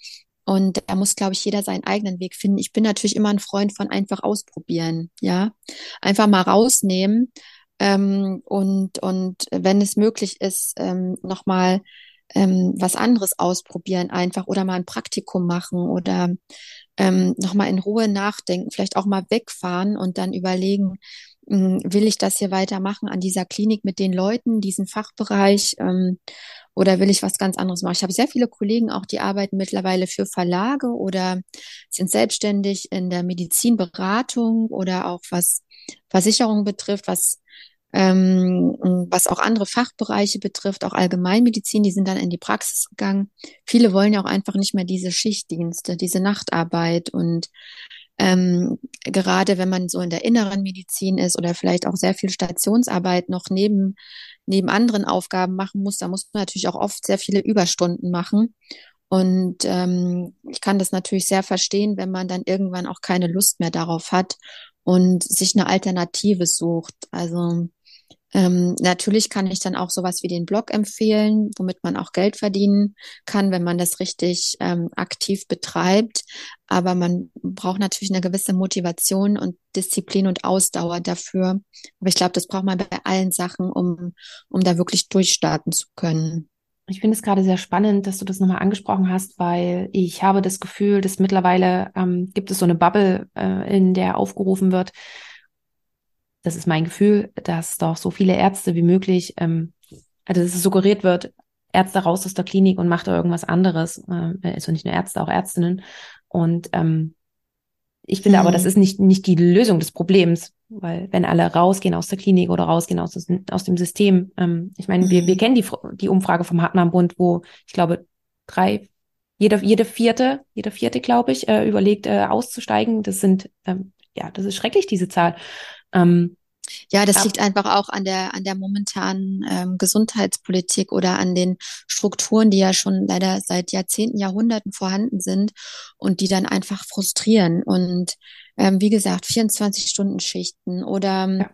Und da muss, glaube ich, jeder seinen eigenen Weg finden. Ich bin natürlich immer ein Freund von einfach ausprobieren, ja. Einfach mal rausnehmen ähm, und, und wenn es möglich ist, ähm, nochmal ähm, was anderes ausprobieren einfach oder mal ein Praktikum machen oder ähm, nochmal in Ruhe nachdenken, vielleicht auch mal wegfahren und dann überlegen, hm, will ich das hier weitermachen an dieser Klinik mit den Leuten, diesen Fachbereich ähm, oder will ich was ganz anderes machen? Ich habe sehr viele Kollegen auch, die arbeiten mittlerweile für Verlage oder sind selbstständig in der Medizinberatung oder auch was Versicherung betrifft, was ähm, was auch andere Fachbereiche betrifft, auch Allgemeinmedizin, die sind dann in die Praxis gegangen. Viele wollen ja auch einfach nicht mehr diese Schichtdienste, diese Nachtarbeit und ähm, gerade wenn man so in der inneren Medizin ist oder vielleicht auch sehr viel Stationsarbeit noch neben, neben anderen Aufgaben machen muss, da muss man natürlich auch oft sehr viele Überstunden machen. Und ähm, ich kann das natürlich sehr verstehen, wenn man dann irgendwann auch keine Lust mehr darauf hat und sich eine Alternative sucht. Also ähm, natürlich kann ich dann auch sowas wie den Blog empfehlen, womit man auch Geld verdienen kann, wenn man das richtig ähm, aktiv betreibt. Aber man braucht natürlich eine gewisse Motivation und Disziplin und Ausdauer dafür. Aber ich glaube, das braucht man bei allen Sachen, um, um da wirklich durchstarten zu können. Ich finde es gerade sehr spannend, dass du das nochmal angesprochen hast, weil ich habe das Gefühl, dass mittlerweile ähm, gibt es so eine Bubble, äh, in der aufgerufen wird, das ist mein Gefühl, dass doch so viele Ärzte wie möglich, ähm, also dass es suggeriert wird, Ärzte raus aus der Klinik und macht da irgendwas anderes. Äh, also nicht nur Ärzte, auch Ärztinnen. Und ähm, ich finde mhm. aber, das mhm. ist nicht, nicht die Lösung des Problems, weil wenn alle rausgehen aus der Klinik oder rausgehen aus, aus dem System, ähm, ich meine, mhm. wir, wir mhm. kennen die, die Umfrage vom Hartmann-Bund, wo ich glaube, drei, jede, jede vierte, jede vierte, glaube ich, äh, überlegt, äh, auszusteigen. Das sind, ähm, ja, das ist schrecklich, diese Zahl. Ähm, ja, das liegt einfach auch an der, an der momentanen ähm, Gesundheitspolitik oder an den Strukturen, die ja schon leider seit Jahrzehnten, Jahrhunderten vorhanden sind und die dann einfach frustrieren. Und ähm, wie gesagt, 24-Stunden-Schichten oder ja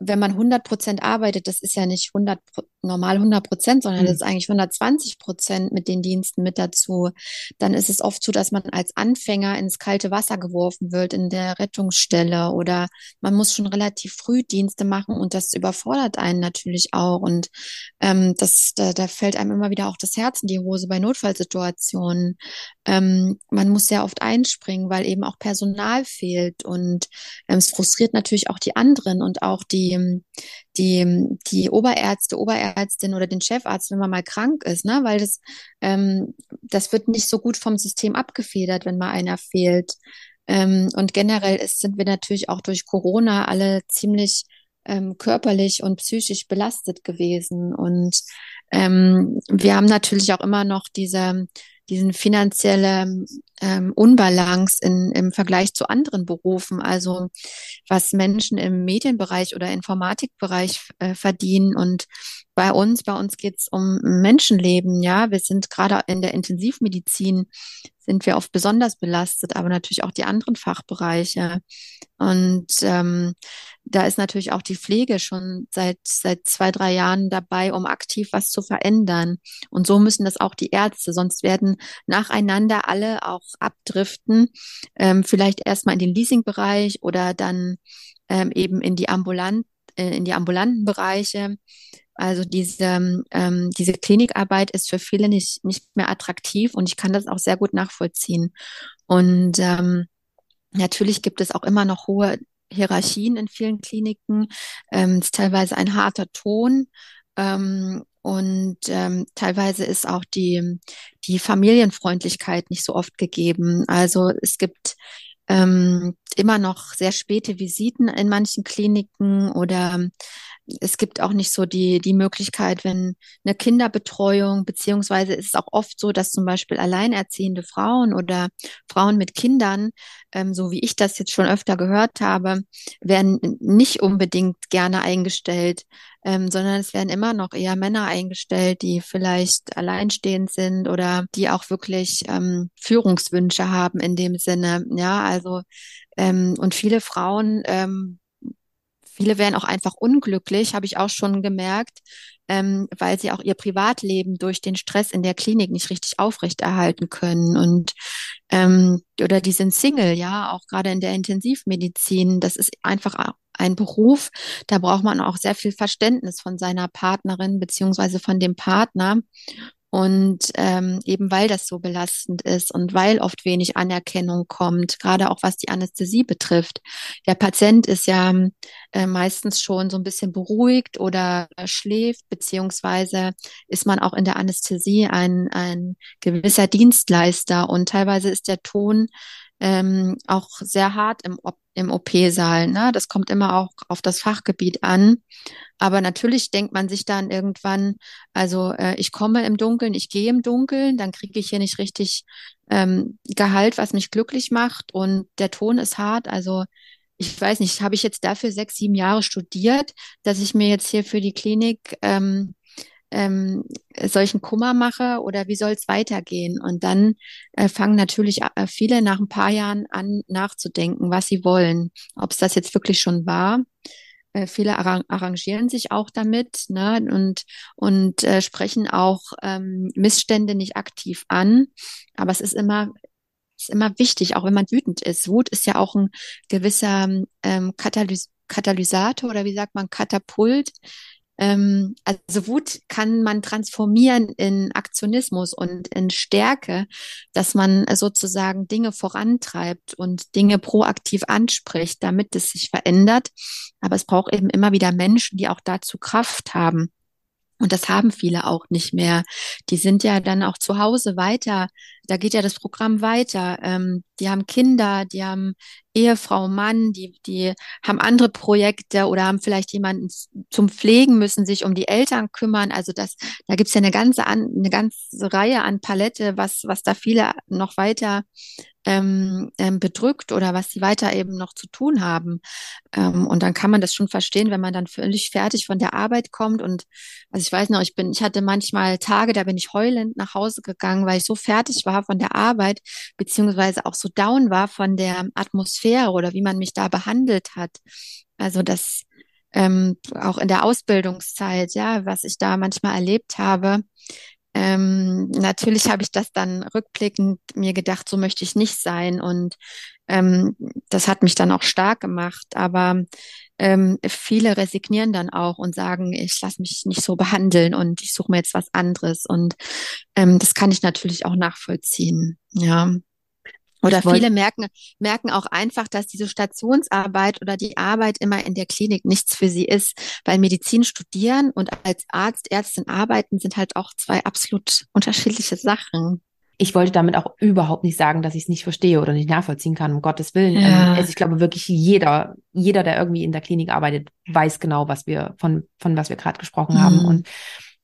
wenn man 100 Prozent arbeitet, das ist ja nicht 100, normal 100 Prozent, sondern mhm. das ist eigentlich 120 Prozent mit den Diensten mit dazu, dann ist es oft so, dass man als Anfänger ins kalte Wasser geworfen wird in der Rettungsstelle oder man muss schon relativ früh Dienste machen und das überfordert einen natürlich auch und ähm, das, da, da fällt einem immer wieder auch das Herz in die Hose bei Notfallsituationen. Ähm, man muss sehr oft einspringen, weil eben auch Personal fehlt und ähm, es frustriert natürlich auch die anderen und auch die, die, die Oberärzte, Oberärztin oder den Chefarzt, wenn man mal krank ist, ne? weil das, ähm, das wird nicht so gut vom System abgefedert, wenn mal einer fehlt. Ähm, und generell ist, sind wir natürlich auch durch Corona alle ziemlich ähm, körperlich und psychisch belastet gewesen. Und ähm, wir haben natürlich auch immer noch diese diesen finanzielle ähm, Unbalance in, im Vergleich zu anderen Berufen, also was Menschen im Medienbereich oder Informatikbereich äh, verdienen und bei uns, bei uns geht's um Menschenleben, ja. Wir sind gerade in der Intensivmedizin sind wir oft besonders belastet, aber natürlich auch die anderen Fachbereiche. Und ähm, da ist natürlich auch die Pflege schon seit seit zwei drei Jahren dabei, um aktiv was zu verändern. Und so müssen das auch die Ärzte, sonst werden nacheinander alle auch abdriften, ähm, vielleicht erstmal in den Leasingbereich oder dann ähm, eben in die ambulant äh, in die ambulanten Bereiche. Also diese, ähm, diese Klinikarbeit ist für viele nicht, nicht mehr attraktiv und ich kann das auch sehr gut nachvollziehen. Und ähm, natürlich gibt es auch immer noch hohe Hierarchien in vielen Kliniken. Ähm, ist teilweise ein harter Ton. Ähm, und ähm, teilweise ist auch die, die Familienfreundlichkeit nicht so oft gegeben. Also es gibt ähm, immer noch sehr späte Visiten in manchen Kliniken oder es gibt auch nicht so die, die Möglichkeit, wenn eine Kinderbetreuung, beziehungsweise ist es auch oft so, dass zum Beispiel alleinerziehende Frauen oder Frauen mit Kindern, ähm, so wie ich das jetzt schon öfter gehört habe, werden nicht unbedingt gerne eingestellt, ähm, sondern es werden immer noch eher Männer eingestellt, die vielleicht alleinstehend sind oder die auch wirklich ähm, Führungswünsche haben in dem Sinne. Ja, also ähm, und viele Frauen ähm, Viele werden auch einfach unglücklich, habe ich auch schon gemerkt, ähm, weil sie auch ihr Privatleben durch den Stress in der Klinik nicht richtig aufrechterhalten können. Und ähm, oder die sind Single, ja, auch gerade in der Intensivmedizin. Das ist einfach ein Beruf, da braucht man auch sehr viel Verständnis von seiner Partnerin beziehungsweise von dem Partner. Und ähm, eben weil das so belastend ist und weil oft wenig Anerkennung kommt, gerade auch was die Anästhesie betrifft. Der Patient ist ja äh, meistens schon so ein bisschen beruhigt oder schläft, beziehungsweise ist man auch in der Anästhesie ein, ein gewisser Dienstleister und teilweise ist der Ton ähm, auch sehr hart im, im OP-Saal. Ne? Das kommt immer auch auf das Fachgebiet an. Aber natürlich denkt man sich dann irgendwann, also äh, ich komme im Dunkeln, ich gehe im Dunkeln, dann kriege ich hier nicht richtig ähm, Gehalt, was mich glücklich macht und der Ton ist hart. Also ich weiß nicht, habe ich jetzt dafür sechs, sieben Jahre studiert, dass ich mir jetzt hier für die Klinik ähm, ähm, solchen Kummer mache oder wie soll es weitergehen? Und dann äh, fangen natürlich äh, viele nach ein paar Jahren an nachzudenken, was sie wollen, ob es das jetzt wirklich schon war. Äh, viele arrangieren sich auch damit ne, und, und äh, sprechen auch ähm, Missstände nicht aktiv an. Aber es ist immer ist immer wichtig, auch wenn man wütend ist. Wut ist ja auch ein gewisser ähm, Katalys Katalysator oder wie sagt man, Katapult, ähm, also Wut kann man transformieren in Aktionismus und in Stärke, dass man sozusagen Dinge vorantreibt und Dinge proaktiv anspricht, damit es sich verändert. Aber es braucht eben immer wieder Menschen, die auch dazu Kraft haben. Und das haben viele auch nicht mehr. Die sind ja dann auch zu Hause weiter. Da geht ja das Programm weiter. Ähm, die haben Kinder, die haben Ehefrau, Mann, die, die haben andere Projekte oder haben vielleicht jemanden zum Pflegen, müssen sich um die Eltern kümmern. Also das, da gibt's ja eine ganze, eine ganze Reihe an Palette, was, was da viele noch weiter ähm, ähm, bedrückt oder was sie weiter eben noch zu tun haben. Ähm, und dann kann man das schon verstehen, wenn man dann völlig fertig von der Arbeit kommt. Und also ich weiß noch, ich bin, ich hatte manchmal Tage, da bin ich heulend nach Hause gegangen, weil ich so fertig war von der Arbeit, beziehungsweise auch so down war von der Atmosphäre oder wie man mich da behandelt hat. Also das ähm, auch in der Ausbildungszeit, ja, was ich da manchmal erlebt habe, ähm, natürlich habe ich das dann rückblickend mir gedacht, so möchte ich nicht sein. Und ähm, das hat mich dann auch stark gemacht. Aber ähm, viele resignieren dann auch und sagen, ich lasse mich nicht so behandeln und ich suche mir jetzt was anderes. Und ähm, das kann ich natürlich auch nachvollziehen. Ja. Oder viele merken, merken auch einfach, dass diese Stationsarbeit oder die Arbeit immer in der Klinik nichts für sie ist, weil Medizin studieren und als Arzt, Ärztin arbeiten sind halt auch zwei absolut unterschiedliche Sachen. Ich wollte damit auch überhaupt nicht sagen, dass ich es nicht verstehe oder nicht nachvollziehen kann, um Gottes Willen. Ja. Ähm, also ich glaube wirklich jeder, jeder, der irgendwie in der Klinik arbeitet, weiß genau, was wir von, von was wir gerade gesprochen mhm. haben. Und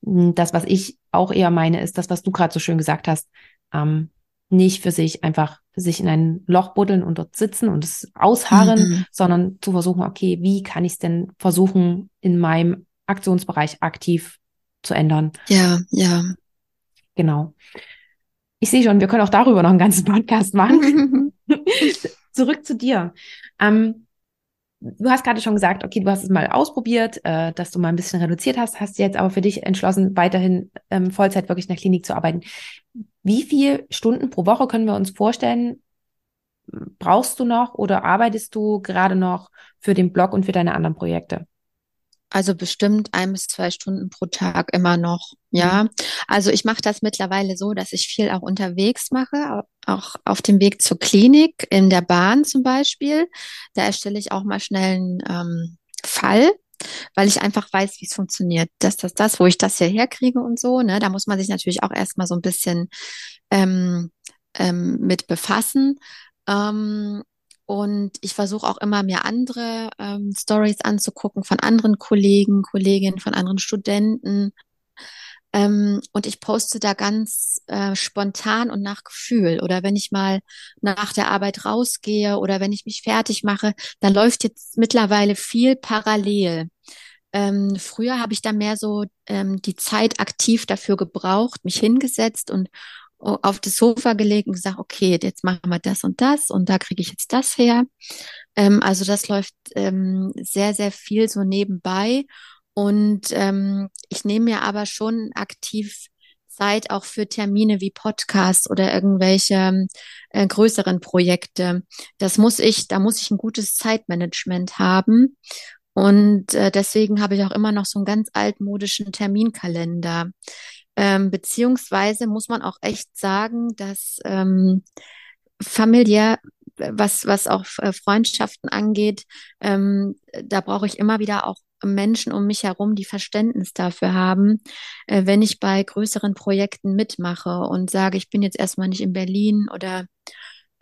mm, das, was ich auch eher meine, ist das, was du gerade so schön gesagt hast. Ähm, nicht für sich einfach sich in ein Loch buddeln und dort sitzen und es ausharren, mhm. sondern zu versuchen, okay, wie kann ich es denn versuchen, in meinem Aktionsbereich aktiv zu ändern? Ja, ja. Genau. Ich sehe schon, wir können auch darüber noch einen ganzen Podcast machen. [LAUGHS] Zurück zu dir. Ähm, du hast gerade schon gesagt, okay, du hast es mal ausprobiert, äh, dass du mal ein bisschen reduziert hast, hast jetzt aber für dich entschlossen, weiterhin ähm, Vollzeit wirklich in der Klinik zu arbeiten. Wie viele Stunden pro Woche können wir uns vorstellen, brauchst du noch oder arbeitest du gerade noch für den Blog und für deine anderen Projekte? Also bestimmt ein bis zwei Stunden pro Tag immer noch. Ja, mhm. also ich mache das mittlerweile so, dass ich viel auch unterwegs mache, auch auf dem Weg zur Klinik, in der Bahn zum Beispiel. Da erstelle ich auch mal schnell einen ähm, Fall, weil ich einfach weiß, wie es funktioniert. Das, das, das, wo ich das hier herkriege und so. Ne, da muss man sich natürlich auch erstmal so ein bisschen ähm, ähm, mit befassen. Ähm, und ich versuche auch immer mir andere ähm, Stories anzugucken von anderen Kollegen, Kolleginnen, von anderen Studenten. Ähm, und ich poste da ganz äh, spontan und nach Gefühl. Oder wenn ich mal nach der Arbeit rausgehe oder wenn ich mich fertig mache, dann läuft jetzt mittlerweile viel parallel. Ähm, früher habe ich da mehr so ähm, die Zeit aktiv dafür gebraucht, mich hingesetzt und auf das Sofa gelegt und gesagt, okay, jetzt machen wir das und das und da kriege ich jetzt das her. Ähm, also das läuft ähm, sehr, sehr viel so nebenbei. Und ähm, ich nehme mir aber schon aktiv Zeit auch für Termine wie Podcasts oder irgendwelche äh, größeren Projekte. Das muss ich, da muss ich ein gutes Zeitmanagement haben. Und äh, deswegen habe ich auch immer noch so einen ganz altmodischen Terminkalender. Ähm, beziehungsweise muss man auch echt sagen, dass ähm, familiär, was, was auch äh, Freundschaften angeht, ähm, da brauche ich immer wieder auch Menschen um mich herum, die Verständnis dafür haben, äh, wenn ich bei größeren Projekten mitmache und sage, ich bin jetzt erstmal nicht in Berlin oder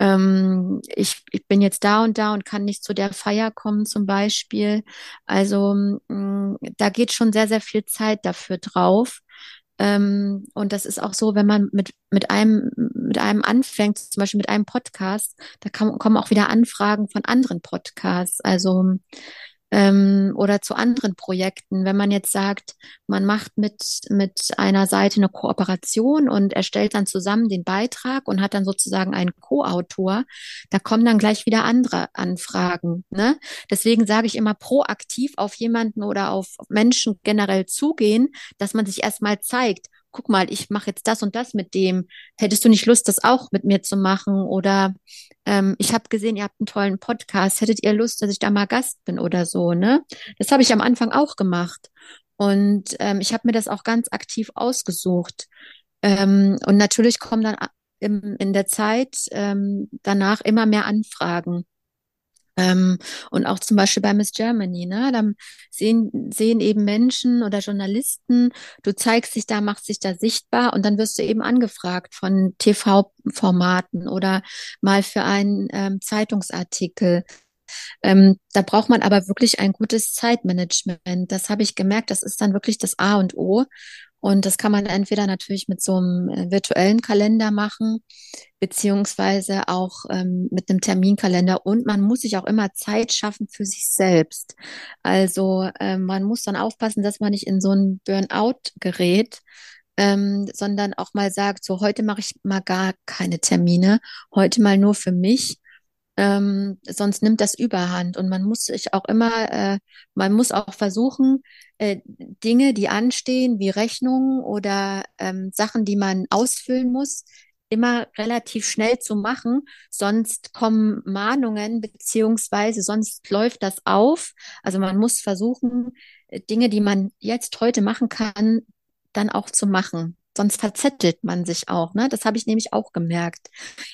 ähm, ich, ich bin jetzt da und da und kann nicht zu der Feier kommen zum Beispiel. Also mh, mm, da geht schon sehr, sehr viel Zeit dafür drauf. Ähm, und das ist auch so, wenn man mit, mit einem, mit einem anfängt, zum Beispiel mit einem Podcast, da kann, kommen auch wieder Anfragen von anderen Podcasts. Also ähm, oder zu anderen Projekten. Wenn man jetzt sagt, man macht mit, mit einer Seite eine Kooperation und erstellt dann zusammen den Beitrag und hat dann sozusagen einen Co-Autor, da kommen dann gleich wieder andere Anfragen. Ne? Deswegen sage ich immer proaktiv auf jemanden oder auf Menschen generell zugehen, dass man sich erstmal zeigt, guck mal, ich mache jetzt das und das mit dem. Hättest du nicht Lust, das auch mit mir zu machen? Oder ähm, ich habe gesehen, ihr habt einen tollen Podcast. Hättet ihr Lust, dass ich da mal Gast bin oder so? Ne? Das habe ich am Anfang auch gemacht. Und ähm, ich habe mir das auch ganz aktiv ausgesucht. Ähm, und natürlich kommen dann im, in der Zeit ähm, danach immer mehr Anfragen. Ähm, und auch zum Beispiel bei Miss Germany, ne? Da sehen, sehen eben Menschen oder Journalisten, du zeigst dich da, machst dich da sichtbar und dann wirst du eben angefragt von TV-Formaten oder mal für einen ähm, Zeitungsartikel. Ähm, da braucht man aber wirklich ein gutes Zeitmanagement. Das habe ich gemerkt, das ist dann wirklich das A und O. Und das kann man entweder natürlich mit so einem äh, virtuellen Kalender machen, beziehungsweise auch ähm, mit einem Terminkalender. Und man muss sich auch immer Zeit schaffen für sich selbst. Also äh, man muss dann aufpassen, dass man nicht in so einen Burnout gerät, ähm, sondern auch mal sagt, so heute mache ich mal gar keine Termine, heute mal nur für mich ähm, sonst nimmt das Überhand. Und man muss sich auch immer, äh, man muss auch versuchen, äh, Dinge, die anstehen, wie Rechnungen oder ähm, Sachen, die man ausfüllen muss, immer relativ schnell zu machen, sonst kommen Mahnungen beziehungsweise sonst läuft das auf. Also man muss versuchen, äh, Dinge, die man jetzt heute machen kann, dann auch zu machen. Sonst verzettelt man sich auch. Ne? Das habe ich nämlich auch gemerkt.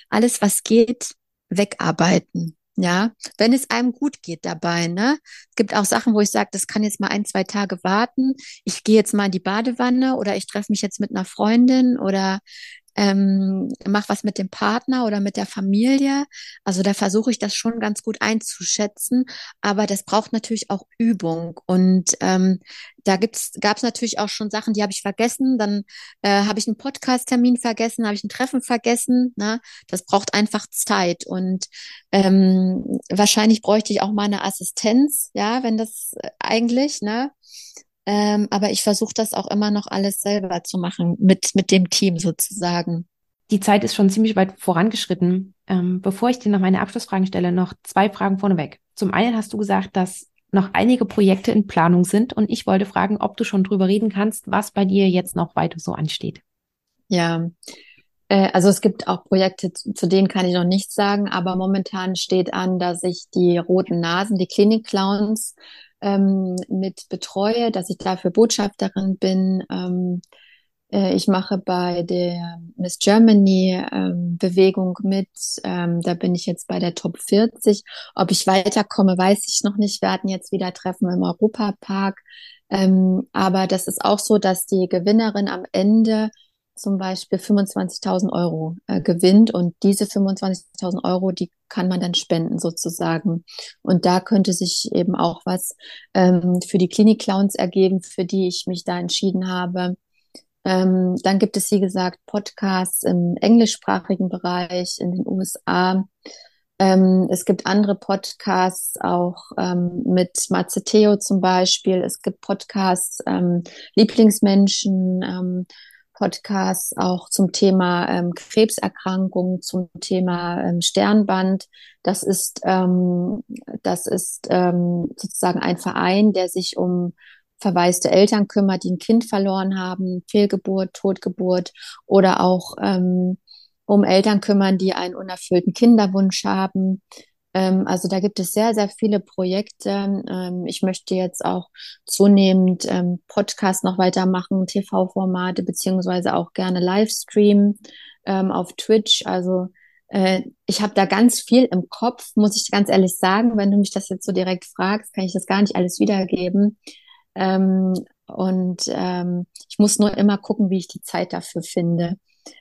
Alles, was geht, wegarbeiten. Ja, wenn es einem gut geht dabei, ne? Es gibt auch Sachen, wo ich sage, das kann jetzt mal ein, zwei Tage warten. Ich gehe jetzt mal in die Badewanne oder ich treffe mich jetzt mit einer Freundin oder ähm, mach was mit dem Partner oder mit der Familie. Also da versuche ich das schon ganz gut einzuschätzen, aber das braucht natürlich auch Übung. Und ähm, da gibt's, gab es natürlich auch schon Sachen, die habe ich vergessen. Dann äh, habe ich einen Podcast-Termin vergessen, habe ich ein Treffen vergessen. Ne? Das braucht einfach Zeit. Und ähm, wahrscheinlich bräuchte ich auch mal eine Assistenz, ja, wenn das äh, eigentlich, ne? Ähm, aber ich versuche das auch immer noch alles selber zu machen, mit, mit dem Team sozusagen. Die Zeit ist schon ziemlich weit vorangeschritten. Ähm, bevor ich dir noch meine Abschlussfragen stelle, noch zwei Fragen vorneweg. Zum einen hast du gesagt, dass noch einige Projekte in Planung sind und ich wollte fragen, ob du schon drüber reden kannst, was bei dir jetzt noch weiter so ansteht. Ja, äh, also es gibt auch Projekte, zu denen kann ich noch nichts sagen, aber momentan steht an, dass ich die roten Nasen, die Klinik-Clowns ähm, mit betreue, dass ich dafür Botschafterin bin. Ähm, äh, ich mache bei der Miss Germany ähm, Bewegung mit. Ähm, da bin ich jetzt bei der Top 40. Ob ich weiterkomme, weiß ich noch nicht. Wir hatten jetzt wieder Treffen im Europapark. Ähm, aber das ist auch so, dass die Gewinnerin am Ende zum Beispiel 25.000 Euro äh, gewinnt und diese 25.000 Euro, die kann man dann spenden sozusagen. Und da könnte sich eben auch was ähm, für die Klinik-Clowns ergeben, für die ich mich da entschieden habe. Ähm, dann gibt es, wie gesagt, Podcasts im englischsprachigen Bereich in den USA. Ähm, es gibt andere Podcasts, auch ähm, mit Matze zum Beispiel. Es gibt Podcasts, ähm, Lieblingsmenschen, ähm, Podcasts auch zum Thema ähm, Krebserkrankungen, zum Thema ähm, Sternband. Das ist, ähm, das ist ähm, sozusagen ein Verein, der sich um verwaiste Eltern kümmert, die ein Kind verloren haben, Fehlgeburt, Totgeburt oder auch ähm, um Eltern kümmern, die einen unerfüllten Kinderwunsch haben. Ähm, also da gibt es sehr, sehr viele Projekte. Ähm, ich möchte jetzt auch zunehmend ähm, Podcasts noch weitermachen, TV-Formate, beziehungsweise auch gerne Livestream ähm, auf Twitch. Also äh, ich habe da ganz viel im Kopf, muss ich ganz ehrlich sagen. Wenn du mich das jetzt so direkt fragst, kann ich das gar nicht alles wiedergeben. Und ich muss nur immer gucken, wie ich die Zeit dafür finde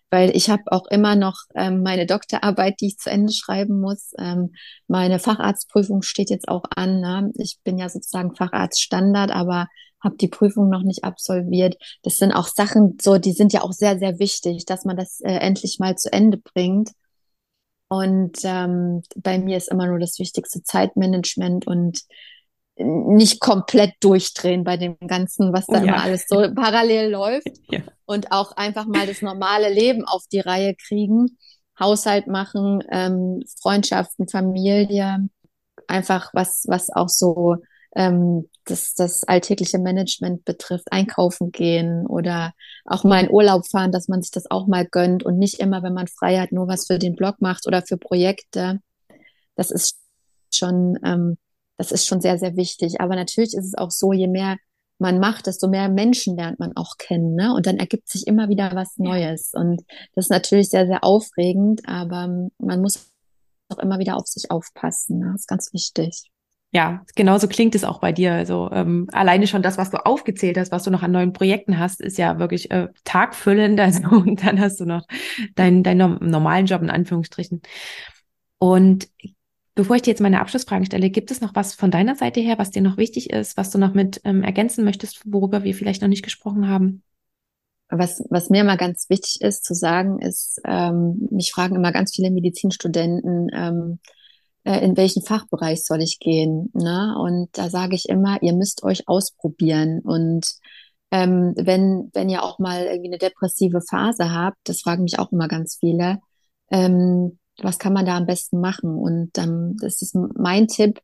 weil ich habe auch immer noch ähm, meine Doktorarbeit, die ich zu Ende schreiben muss. Ähm, meine Facharztprüfung steht jetzt auch an. Ne? Ich bin ja sozusagen Facharztstandard, aber habe die Prüfung noch nicht absolviert. Das sind auch Sachen, so die sind ja auch sehr, sehr wichtig, dass man das äh, endlich mal zu Ende bringt. Und ähm, bei mir ist immer nur das wichtigste Zeitmanagement und nicht komplett durchdrehen bei dem Ganzen, was da oh, ja. immer alles so parallel [LAUGHS] läuft. Ja. Und auch einfach mal das normale Leben auf die Reihe kriegen, Haushalt machen, ähm, Freundschaften, Familie, einfach was, was auch so ähm, das, das alltägliche Management betrifft, einkaufen gehen oder auch mal in Urlaub fahren, dass man sich das auch mal gönnt und nicht immer, wenn man frei hat, nur was für den Blog macht oder für Projekte. Das ist schon ähm, das ist schon sehr, sehr wichtig. Aber natürlich ist es auch so, je mehr man macht, desto mehr Menschen lernt man auch kennen. Ne? Und dann ergibt sich immer wieder was Neues. Und das ist natürlich sehr, sehr aufregend, aber man muss auch immer wieder auf sich aufpassen. Ne? Das ist ganz wichtig. Ja, genauso klingt es auch bei dir. Also ähm, alleine schon das, was du aufgezählt hast, was du noch an neuen Projekten hast, ist ja wirklich äh, tagfüllend. [LAUGHS] Also und dann hast du noch deinen, deinen normalen Job in Anführungsstrichen. Und Bevor ich dir jetzt meine Abschlussfragen stelle, gibt es noch was von deiner Seite her, was dir noch wichtig ist, was du noch mit ähm, ergänzen möchtest, worüber wir vielleicht noch nicht gesprochen haben? Was, was mir immer ganz wichtig ist zu sagen, ist, ähm, mich fragen immer ganz viele Medizinstudenten, ähm, äh, in welchen Fachbereich soll ich gehen? Ne? Und da sage ich immer, ihr müsst euch ausprobieren. Und ähm, wenn, wenn ihr auch mal irgendwie eine depressive Phase habt, das fragen mich auch immer ganz viele, ähm, was kann man da am besten machen? Und ähm, das ist mein Tipp,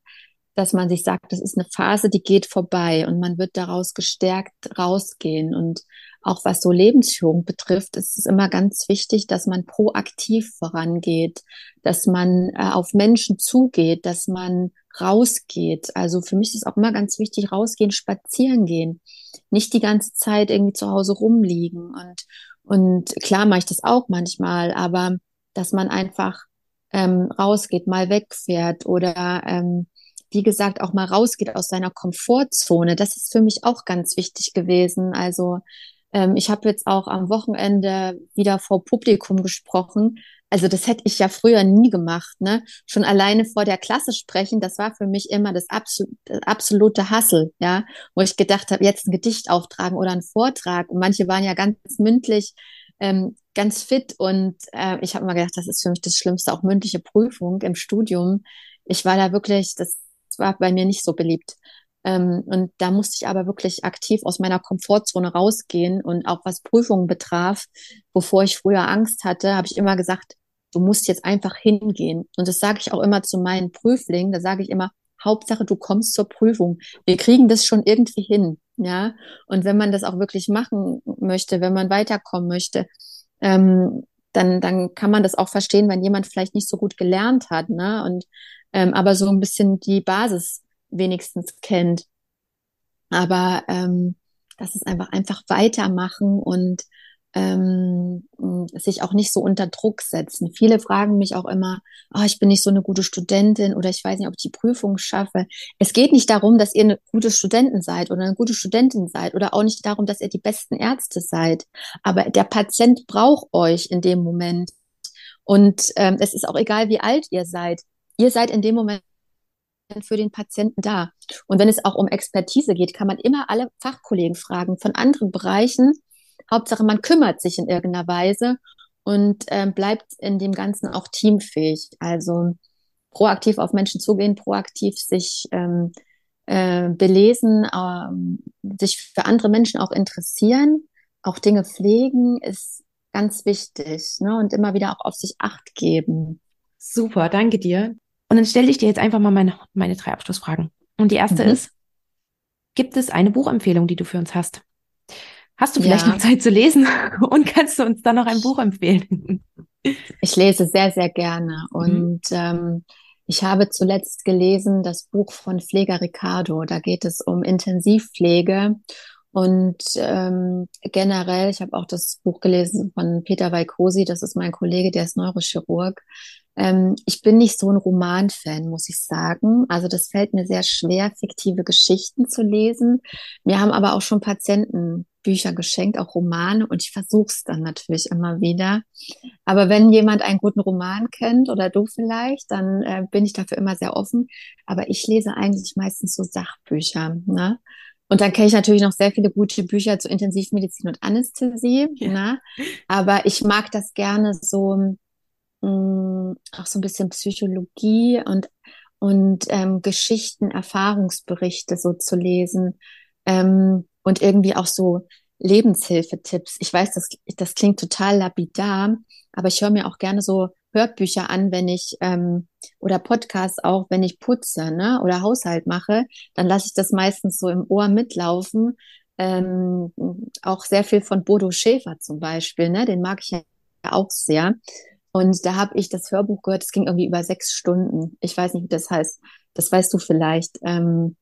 dass man sich sagt, das ist eine Phase, die geht vorbei und man wird daraus gestärkt rausgehen. Und auch was so Lebensführung betrifft, ist es immer ganz wichtig, dass man proaktiv vorangeht, dass man äh, auf Menschen zugeht, dass man rausgeht. Also für mich ist auch immer ganz wichtig, rausgehen, spazieren gehen. Nicht die ganze Zeit irgendwie zu Hause rumliegen. Und, und klar mache ich das auch manchmal, aber dass man einfach ähm, rausgeht, mal wegfährt oder ähm, wie gesagt auch mal rausgeht aus seiner Komfortzone. Das ist für mich auch ganz wichtig gewesen. Also ähm, ich habe jetzt auch am Wochenende wieder vor Publikum gesprochen. Also das hätte ich ja früher nie gemacht, ne? Schon alleine vor der Klasse sprechen, das war für mich immer das, absol das absolute Hassel, ja, wo ich gedacht habe, jetzt ein Gedicht auftragen oder einen Vortrag. Und manche waren ja ganz mündlich ähm, ganz fit und äh, ich habe mal gedacht, das ist für mich das Schlimmste, auch mündliche Prüfung im Studium. Ich war da wirklich, das war bei mir nicht so beliebt. Ähm, und da musste ich aber wirklich aktiv aus meiner Komfortzone rausgehen und auch was Prüfungen betraf, wovor ich früher Angst hatte, habe ich immer gesagt, du musst jetzt einfach hingehen. Und das sage ich auch immer zu meinen Prüflingen, da sage ich immer, Hauptsache, du kommst zur Prüfung. Wir kriegen das schon irgendwie hin. Ja, und wenn man das auch wirklich machen möchte, wenn man weiterkommen möchte, ähm, dann, dann kann man das auch verstehen, wenn jemand vielleicht nicht so gut gelernt hat, ne? Und ähm, aber so ein bisschen die Basis wenigstens kennt. Aber ähm, das ist einfach einfach weitermachen und ähm, sich auch nicht so unter Druck setzen. Viele fragen mich auch immer, oh, ich bin nicht so eine gute Studentin oder ich weiß nicht, ob ich die Prüfung schaffe. Es geht nicht darum, dass ihr eine gute Studentin seid oder eine gute Studentin seid oder auch nicht darum, dass ihr die besten Ärzte seid. Aber der Patient braucht euch in dem Moment. Und ähm, es ist auch egal, wie alt ihr seid. Ihr seid in dem Moment für den Patienten da. Und wenn es auch um Expertise geht, kann man immer alle Fachkollegen fragen von anderen Bereichen, Hauptsache, man kümmert sich in irgendeiner Weise und ähm, bleibt in dem Ganzen auch teamfähig. Also proaktiv auf Menschen zugehen, proaktiv sich ähm, äh, belesen, ähm, sich für andere Menschen auch interessieren, auch Dinge pflegen, ist ganz wichtig. Ne? Und immer wieder auch auf sich acht geben. Super, danke dir. Und dann stelle ich dir jetzt einfach mal meine, meine drei Abschlussfragen. Und die erste mhm. ist, gibt es eine Buchempfehlung, die du für uns hast? Hast du vielleicht ja. noch Zeit zu lesen [LAUGHS] und kannst du uns dann noch ein Buch empfehlen? Ich lese sehr, sehr gerne mhm. und mhm. ähm, ich habe zuletzt gelesen das Buch von Pfleger Ricardo. Da geht es um Intensivpflege und ähm, generell, ich habe auch das Buch gelesen von Peter Weikosi, das ist mein Kollege, der ist Neurochirurg. Ähm, ich bin nicht so ein Roman-Fan, muss ich sagen. Also das fällt mir sehr schwer, fiktive Geschichten zu lesen. Mir haben aber auch schon Patienten Bücher geschenkt, auch Romane, und ich versuche es dann natürlich immer wieder. Aber wenn jemand einen guten Roman kennt oder du vielleicht, dann äh, bin ich dafür immer sehr offen. Aber ich lese eigentlich meistens so Sachbücher. Ne? Und dann kenne ich natürlich noch sehr viele gute Bücher zu Intensivmedizin und Anästhesie. Ja. Ne? Aber ich mag das gerne so, mh, mm, auch so ein bisschen Psychologie und, und ähm, Geschichten, Erfahrungsberichte so zu lesen. Ähm, und irgendwie auch so Lebenshilfetipps. Ich weiß, das, das klingt total lapidar, aber ich höre mir auch gerne so Hörbücher an, wenn ich ähm, oder Podcasts auch, wenn ich putze ne, oder Haushalt mache, dann lasse ich das meistens so im Ohr mitlaufen. Ähm, auch sehr viel von Bodo Schäfer zum Beispiel, ne, den mag ich ja auch sehr. Und da habe ich das Hörbuch gehört, es ging irgendwie über sechs Stunden. Ich weiß nicht, wie das heißt. Das weißt du vielleicht. Ähm,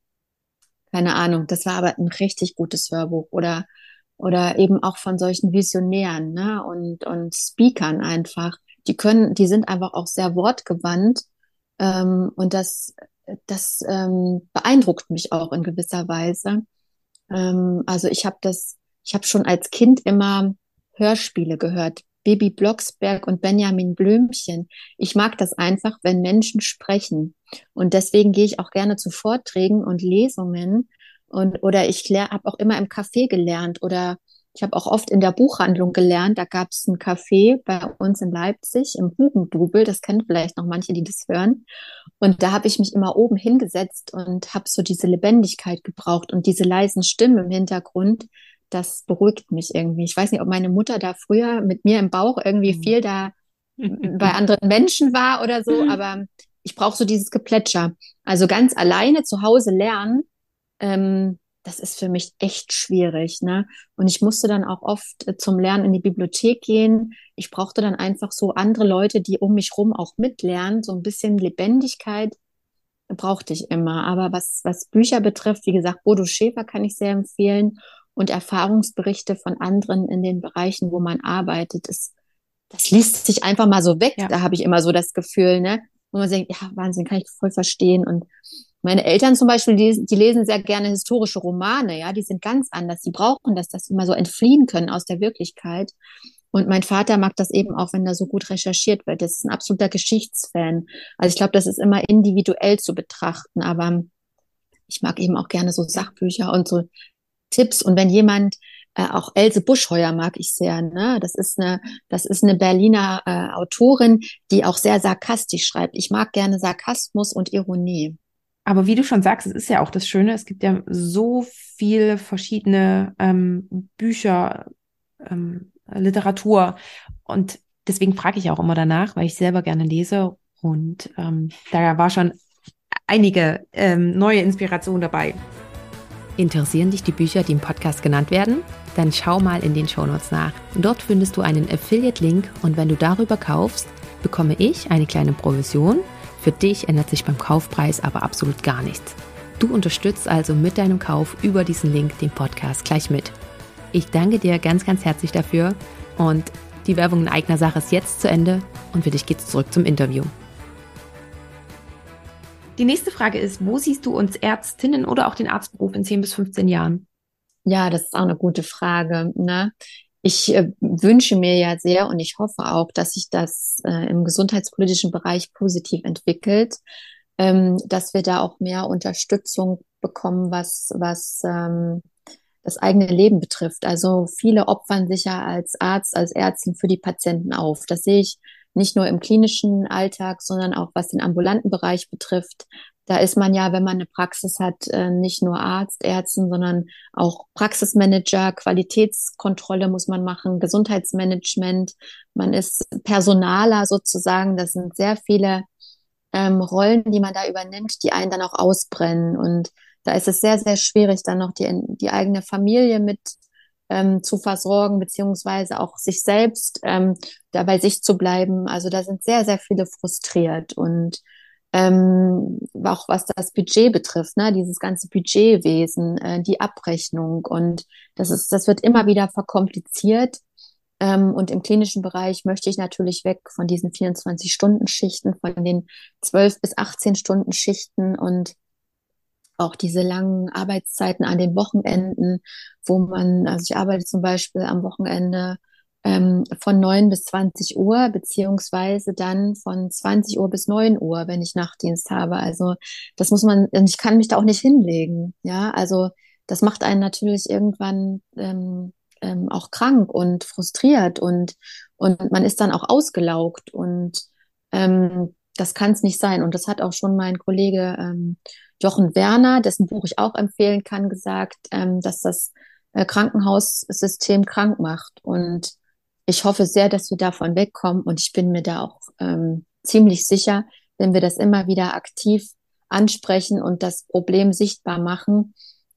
keine Ahnung. Das war aber ein richtig gutes Hörbuch oder oder eben auch von solchen Visionären ne? und und Speakern einfach. Die können, die sind einfach auch sehr wortgewandt ähm, und das das ähm, beeindruckt mich auch in gewisser Weise. Ähm, also ich habe das, ich habe schon als Kind immer Hörspiele gehört, Bibi Blocksberg und Benjamin Blümchen. Ich mag das einfach, wenn Menschen sprechen. Und deswegen gehe ich auch gerne zu Vorträgen und Lesungen. Und, oder ich habe auch immer im Café gelernt oder ich habe auch oft in der Buchhandlung gelernt. Da gab es ein Café bei uns in Leipzig im Hugendubel. Das kennen vielleicht noch manche, die das hören. Und da habe ich mich immer oben hingesetzt und habe so diese Lebendigkeit gebraucht und diese leisen Stimmen im Hintergrund das beruhigt mich irgendwie. Ich weiß nicht, ob meine Mutter da früher mit mir im Bauch irgendwie mhm. viel da [LAUGHS] bei anderen Menschen war oder so, mhm. aber ich brauche so dieses Geplätscher. Also ganz alleine zu Hause lernen, ähm, das ist für mich echt schwierig. Ne? Und ich musste dann auch oft äh, zum Lernen in die Bibliothek gehen. Ich brauchte dann einfach so andere Leute, die um mich rum auch mitlernen. So ein bisschen Lebendigkeit brauchte ich immer. Aber was, was Bücher betrifft, wie gesagt, Bodo Schäfer kann ich sehr empfehlen und Erfahrungsberichte von anderen in den Bereichen, wo man arbeitet. Das, das liest sich einfach mal so weg. Ja. Da habe ich immer so das Gefühl, ne? Wo man denkt, ja, Wahnsinn, kann ich voll verstehen. Und meine Eltern zum Beispiel, die, die lesen sehr gerne historische Romane, ja, die sind ganz anders. Die brauchen das, dass sie mal so entfliehen können aus der Wirklichkeit. Und mein Vater mag das eben auch, wenn da so gut recherchiert wird. Das ist ein absoluter Geschichtsfan. Also ich glaube, das ist immer individuell zu betrachten, aber ich mag eben auch gerne so Sachbücher und so Tipps. Und wenn jemand äh, auch Else Buschheuer mag ich sehr. Ne? Das ist eine, das ist eine Berliner äh, Autorin, die auch sehr sarkastisch schreibt. Ich mag gerne Sarkasmus und Ironie. Aber wie du schon sagst, es ist ja auch das Schöne, es gibt ja so viele verschiedene ähm, Bücher, ähm, Literatur. Und deswegen frage ich auch immer danach, weil ich selber gerne lese. Und ähm, da war schon einige ähm, neue Inspiration dabei. Interessieren dich die Bücher, die im Podcast genannt werden? Dann schau mal in den Shownotes nach. Dort findest du einen Affiliate-Link und wenn du darüber kaufst, bekomme ich eine kleine Provision. Für dich ändert sich beim Kaufpreis aber absolut gar nichts. Du unterstützt also mit deinem Kauf über diesen Link den Podcast gleich mit. Ich danke dir ganz, ganz herzlich dafür und die Werbung in eigener Sache ist jetzt zu Ende und für dich geht's zurück zum Interview. Die nächste Frage ist, wo siehst du uns Ärztinnen oder auch den Arztberuf in 10 bis 15 Jahren? Ja, das ist auch eine gute Frage. Ne? Ich äh, wünsche mir ja sehr und ich hoffe auch, dass sich das äh, im gesundheitspolitischen Bereich positiv entwickelt, ähm, dass wir da auch mehr Unterstützung bekommen, was, was ähm, das eigene Leben betrifft. Also viele opfern sich ja als Arzt, als Ärztin für die Patienten auf. Das sehe ich nicht nur im klinischen Alltag, sondern auch was den ambulanten Bereich betrifft. Da ist man ja, wenn man eine Praxis hat, äh, nicht nur Arzt, Ärztin, sondern auch Praxismanager, Qualitätskontrolle muss man machen, Gesundheitsmanagement. Man ist Personaler sozusagen. Das sind sehr viele ähm, Rollen, die man da übernimmt, die einen dann auch ausbrennen. Und da ist es sehr, sehr schwierig, dann noch die, die eigene Familie mit ähm, zu versorgen, beziehungsweise auch sich selbst ähm, da bei sich zu bleiben. Also da sind sehr, sehr viele frustriert und ähm, auch was das Budget betrifft, ne, dieses ganze Budgetwesen, äh, die Abrechnung und das ist, das wird immer wieder verkompliziert. Ähm, und im klinischen Bereich möchte ich natürlich weg von diesen 24-Stunden-Schichten, von den 12 bis 18 Stunden Schichten und auch diese langen Arbeitszeiten an den Wochenenden, wo man, also ich arbeite zum Beispiel am Wochenende ähm, von 9 bis 20 Uhr, beziehungsweise dann von 20 Uhr bis 9 Uhr, wenn ich Nachtdienst habe. Also das muss man, ich kann mich da auch nicht hinlegen. Ja, also das macht einen natürlich irgendwann ähm, ähm, auch krank und frustriert und, und man ist dann auch ausgelaugt und ähm, das kann es nicht sein. Und das hat auch schon mein Kollege ähm, Jochen Werner, dessen Buch ich auch empfehlen kann, gesagt, ähm, dass das äh, Krankenhaussystem krank macht. Und ich hoffe sehr, dass wir davon wegkommen. Und ich bin mir da auch ähm, ziemlich sicher, wenn wir das immer wieder aktiv ansprechen und das Problem sichtbar machen,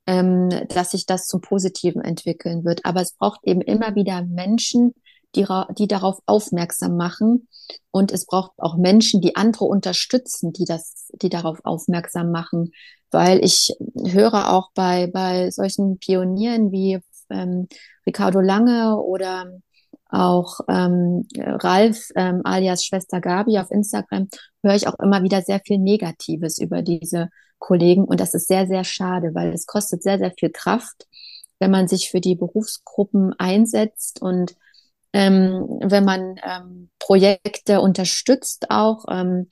ähm, dass sich das zum Positiven entwickeln wird. Aber es braucht eben immer wieder Menschen, die, die darauf aufmerksam machen. Und es braucht auch Menschen, die andere unterstützen, die das, die darauf aufmerksam machen. Weil ich höre auch bei, bei solchen Pionieren wie ähm, Ricardo Lange oder auch ähm, Ralf ähm, alias Schwester Gabi auf Instagram höre ich auch immer wieder sehr viel Negatives über diese Kollegen und das ist sehr, sehr schade, weil es kostet sehr, sehr viel Kraft, wenn man sich für die Berufsgruppen einsetzt und ähm, wenn man ähm, Projekte unterstützt, auch ähm,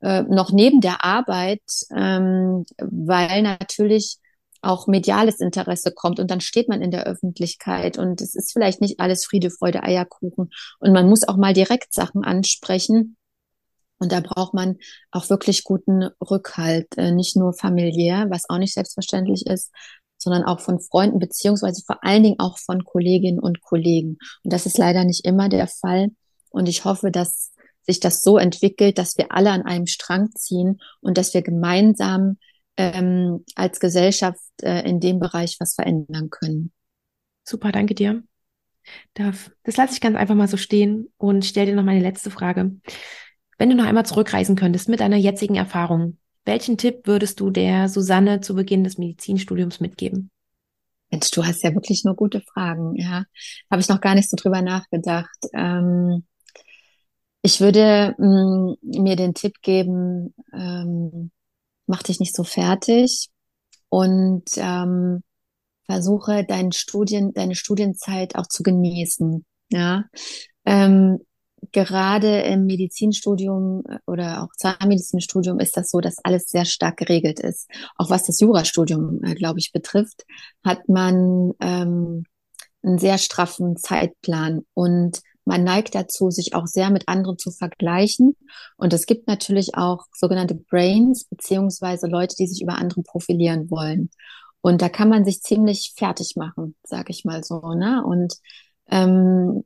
äh, noch neben der Arbeit, ähm, weil natürlich auch mediales Interesse kommt und dann steht man in der Öffentlichkeit und es ist vielleicht nicht alles Friede, Freude, Eierkuchen und man muss auch mal direkt Sachen ansprechen. Und da braucht man auch wirklich guten Rückhalt, äh, nicht nur familiär, was auch nicht selbstverständlich ist, sondern auch von Freunden, beziehungsweise vor allen Dingen auch von Kolleginnen und Kollegen. Und das ist leider nicht immer der Fall. Und ich hoffe, dass sich das so entwickelt, dass wir alle an einem Strang ziehen und dass wir gemeinsam ähm, als Gesellschaft äh, in dem Bereich was verändern können. Super, danke dir. Das lasse ich ganz einfach mal so stehen und stelle dir noch meine letzte Frage. Wenn du noch einmal zurückreisen könntest mit deiner jetzigen Erfahrung, welchen Tipp würdest du der Susanne zu Beginn des Medizinstudiums mitgeben? Mensch, du hast ja wirklich nur gute Fragen, ja. Habe ich noch gar nicht so drüber nachgedacht. Ähm, ich würde mh, mm, mir den Tipp geben, ähm, mach dich nicht so fertig und ähm, versuche deinen Studien, deine Studienzeit auch zu genießen. Ja, ähm, gerade im Medizinstudium äh, oder auch Zahnmedizinstudium ist das so, dass alles sehr stark geregelt ist. Auch was das Jurastudium, äh, glaube ich, betrifft, hat man ähm, einen sehr straffen Zeitplan und man neigt dazu, sich auch sehr mit anderen zu vergleichen. Und es gibt natürlich auch sogenannte Brains, beziehungsweise Leute, die sich über andere profilieren wollen. Und da kann man sich ziemlich fertig machen, sage ich mal so. Ne? Und ähm,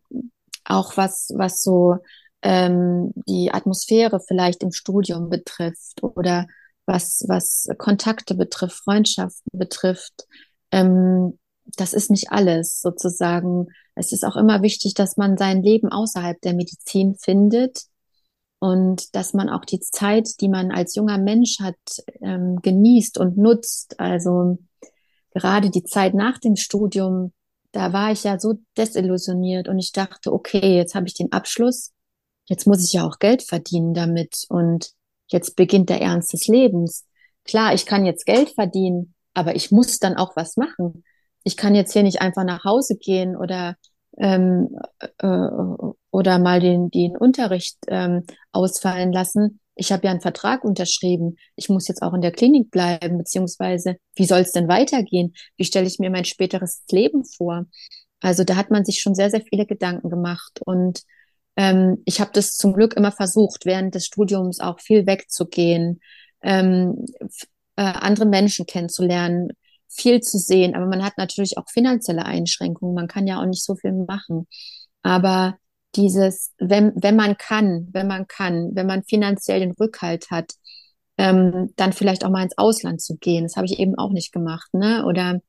auch was, was so ähm, die Atmosphäre vielleicht im Studium betrifft oder was, was Kontakte betrifft, Freundschaften betrifft. Ähm, das ist nicht alles sozusagen. Es ist auch immer wichtig, dass man sein Leben außerhalb der Medizin findet und dass man auch die Zeit, die man als junger Mensch hat, ähm, genießt und nutzt. Also gerade die Zeit nach dem Studium da war ich ja so desillusioniert und ich dachte, okay, jetzt habe ich den Abschluss, jetzt muss ich ja auch Geld verdienen damit und jetzt beginnt der Ernst des Lebens. Klar, ich kann jetzt Geld verdienen, aber ich muss dann auch was machen. Ich kann jetzt hier nicht einfach nach Hause gehen oder ähm, äh, oder mal den, den Unterricht ähm, ausfallen lassen. Ich habe ja einen Vertrag unterschrieben. Ich muss jetzt auch in der Klinik bleiben, beziehungsweise wie soll es denn weitergehen? Wie stelle ich mir mein späteres Leben vor? Also da hat man sich schon sehr, sehr viele Gedanken gemacht. Und ähm, ich habe das zum Glück immer versucht, während des Studiums auch viel wegzugehen, ähm, äh, andere Menschen kennenzulernen, viel zu sehen. Aber man hat natürlich auch finanzielle Einschränkungen. Man kann ja auch nicht so viel machen. Aber dieses, wenn, wenn man kann, wenn man kann, wenn man finanziell den Rückhalt hat, ähm, dann vielleicht auch mal ins Ausland zu gehen. Das habe ich eben auch nicht gemacht, ne? Oder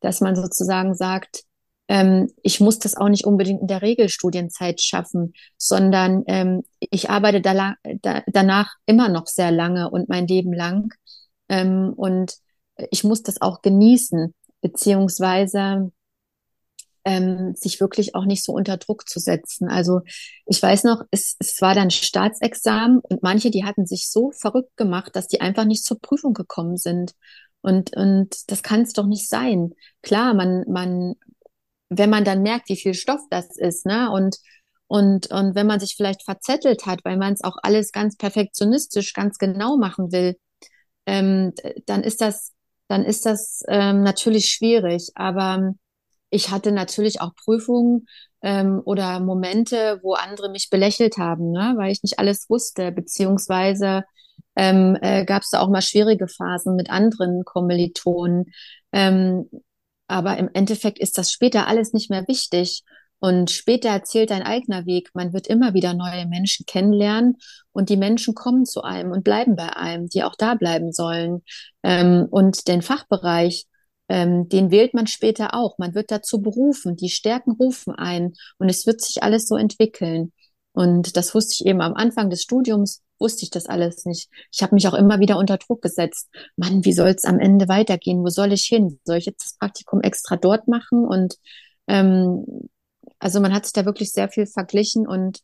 dass man sozusagen sagt, ähm, ich muss das auch nicht unbedingt in der Regelstudienzeit schaffen, sondern ähm, ich arbeite da, da, danach immer noch sehr lange und mein Leben lang. Ähm, und ich muss das auch genießen, beziehungsweise ähm, sich wirklich auch nicht so unter Druck zu setzen. Also ich weiß noch, es, es war dann Staatsexamen und manche, die hatten sich so verrückt gemacht, dass die einfach nicht zur Prüfung gekommen sind. Und, und das kann es doch nicht sein. Klar, man, man, wenn man dann merkt, wie viel Stoff das ist, ne, und, und, und wenn man sich vielleicht verzettelt hat, weil man es auch alles ganz perfektionistisch, ganz genau machen will, ähm, dann ist das, dann ist das ähm, natürlich schwierig. Aber ich hatte natürlich auch Prüfungen ähm, oder Momente, wo andere mich belächelt haben, ne? weil ich nicht alles wusste, beziehungsweise ähm, äh, gab es da auch mal schwierige Phasen mit anderen Kommilitonen. Ähm, aber im Endeffekt ist das später alles nicht mehr wichtig. Und später erzählt dein eigener Weg. Man wird immer wieder neue Menschen kennenlernen und die Menschen kommen zu einem und bleiben bei einem, die auch da bleiben sollen. Ähm, und den Fachbereich, ähm, den wählt man später auch. Man wird dazu berufen, die Stärken rufen ein und es wird sich alles so entwickeln. Und das wusste ich eben am Anfang des Studiums, wusste ich das alles nicht. Ich habe mich auch immer wieder unter Druck gesetzt. Mann, wie soll es am Ende weitergehen? Wo soll ich hin? Soll ich jetzt das Praktikum extra dort machen? Und ähm, also man hat sich da wirklich sehr viel verglichen und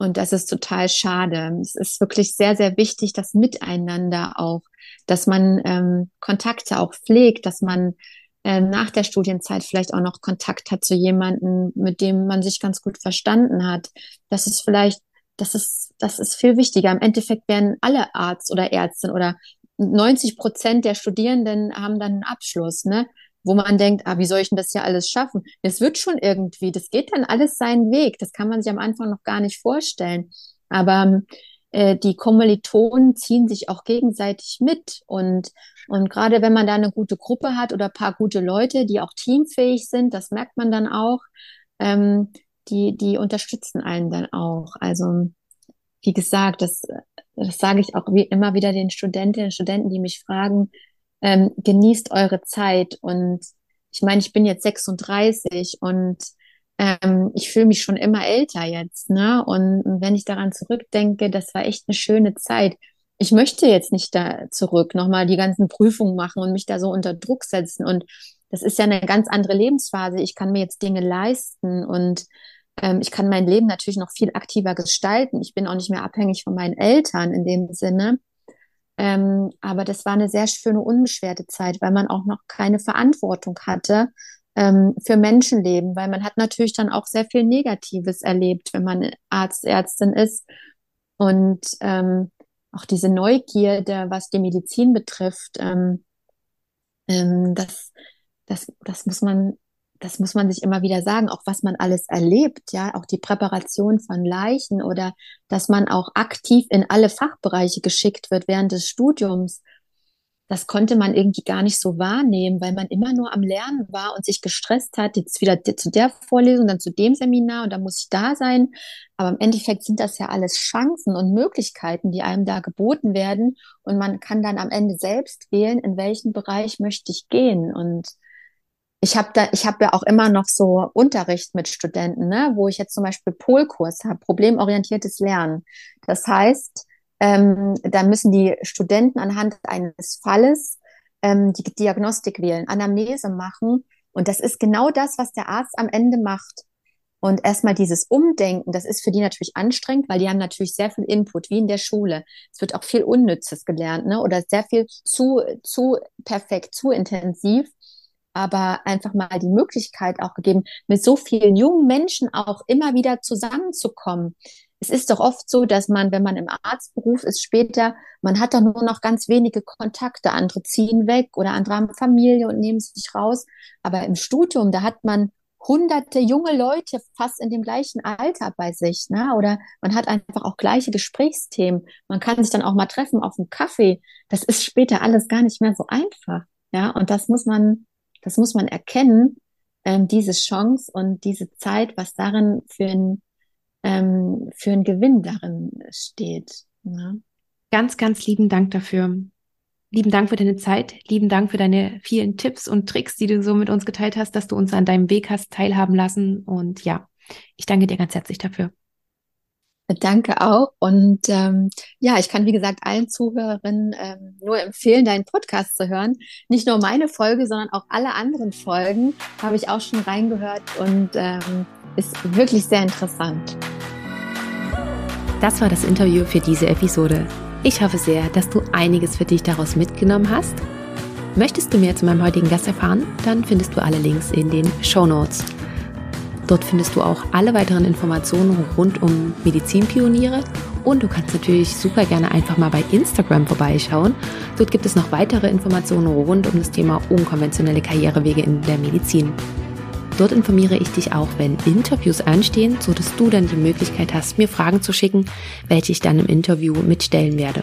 und das ist total schade. Es ist wirklich sehr, sehr wichtig, das Miteinander auch, dass man ähm, Kontakte auch pflegt, dass man äh, nach der Studienzeit vielleicht auch noch Kontakt hat zu jemandem, mit dem man sich ganz gut verstanden hat. Das ist vielleicht, das ist, das ist viel wichtiger. Im Endeffekt werden alle Arzt oder Ärztin oder 90 Prozent der Studierenden haben dann einen Abschluss, ne? Wo man denkt, ah, wie soll ich denn das ja alles schaffen? Es wird schon irgendwie, das geht dann alles seinen Weg. Das kann man sich am Anfang noch gar nicht vorstellen. Aber äh, die Kommilitonen ziehen sich auch gegenseitig mit. Und, und gerade wenn man da eine gute Gruppe hat oder paar gute Leute, die auch teamfähig sind, das merkt man dann auch, ähm, die, die unterstützen einen dann auch. Also, wie gesagt, das, das sage ich auch wie immer wieder den Studentinnen und Studenten, die mich fragen, ähm, genießt eure Zeit. Und ich meine, ich bin jetzt 36 und ähm, ich fühle mich schon immer älter jetzt. Ne? Und wenn ich daran zurückdenke, das war echt eine schöne Zeit. Ich möchte jetzt nicht da zurück, nochmal die ganzen Prüfungen machen und mich da so unter Druck setzen. Und das ist ja eine ganz andere Lebensphase. Ich kann mir jetzt Dinge leisten und ähm, ich kann mein Leben natürlich noch viel aktiver gestalten. Ich bin auch nicht mehr abhängig von meinen Eltern in dem Sinne. Ähm, aber das war eine sehr schöne, unbeschwerte Zeit, weil man auch noch keine Verantwortung hatte ähm, für Menschenleben, weil man hat natürlich dann auch sehr viel Negatives erlebt, wenn man Arzt, Ärztin ist. Und ähm, auch diese Neugierde, was die Medizin betrifft, ähm, ähm, das, das, das muss man das muss man sich immer wieder sagen, auch was man alles erlebt, ja, auch die Präparation von Leichen oder dass man auch aktiv in alle Fachbereiche geschickt wird während des Studiums. Das konnte man irgendwie gar nicht so wahrnehmen, weil man immer nur am Lernen war und sich gestresst hat, jetzt wieder zu der Vorlesung, dann zu dem Seminar und dann muss ich da sein. Aber im Endeffekt sind das ja alles Chancen und Möglichkeiten, die einem da geboten werden. Und man kann dann am Ende selbst wählen, in welchen Bereich möchte ich gehen. Und ich habe da, ich habe ja auch immer noch so Unterricht mit Studenten, ne, wo ich jetzt zum Beispiel Polkurs habe, problemorientiertes Lernen. Das heißt, ähm, da müssen die Studenten anhand eines Falles ähm, die Diagnostik wählen, Anamnese machen. Und das ist genau das, was der Arzt am Ende macht. Und erstmal dieses Umdenken, das ist für die natürlich anstrengend, weil die haben natürlich sehr viel Input, wie in der Schule. Es wird auch viel Unnützes gelernt, ne? Oder sehr viel zu, zu perfekt, zu intensiv. Aber einfach mal die Möglichkeit auch gegeben, mit so vielen jungen Menschen auch immer wieder zusammenzukommen. Es ist doch oft so, dass man, wenn man im Arztberuf ist, später, man hat dann nur noch ganz wenige Kontakte. Andere ziehen weg oder andere haben Familie und nehmen sich raus. Aber im Studium, da hat man hunderte junge Leute fast in dem gleichen Alter bei sich, ne? Oder man hat einfach auch gleiche Gesprächsthemen. Man kann sich dann auch mal treffen auf einem Kaffee. Das ist später alles gar nicht mehr so einfach, ja? Und das muss man, das muss man erkennen, ähm, diese Chance und diese Zeit, was darin für ein, ähm, für ein Gewinn darin steht. Ne? Ganz, ganz lieben Dank dafür. Lieben Dank für deine Zeit, lieben Dank für deine vielen Tipps und Tricks, die du so mit uns geteilt hast, dass du uns an deinem Weg hast teilhaben lassen. Und ja, ich danke dir ganz herzlich dafür. Danke auch. Und ähm, ja, ich kann, wie gesagt, allen Zuhörerinnen ähm, nur empfehlen, deinen Podcast zu hören. Nicht nur meine Folge, sondern auch alle anderen Folgen habe ich auch schon reingehört und ähm, ist wirklich sehr interessant. Das war das Interview für diese Episode. Ich hoffe sehr, dass du einiges für dich daraus mitgenommen hast. Möchtest du mehr zu meinem heutigen Gast erfahren? Dann findest du alle Links in den Show Notes. Dort findest du auch alle weiteren Informationen rund um Medizinpioniere und du kannst natürlich super gerne einfach mal bei Instagram vorbeischauen. Dort gibt es noch weitere Informationen rund um das Thema unkonventionelle Karrierewege in der Medizin. Dort informiere ich dich auch, wenn Interviews anstehen, so dass du dann die Möglichkeit hast, mir Fragen zu schicken, welche ich dann im Interview mitstellen werde.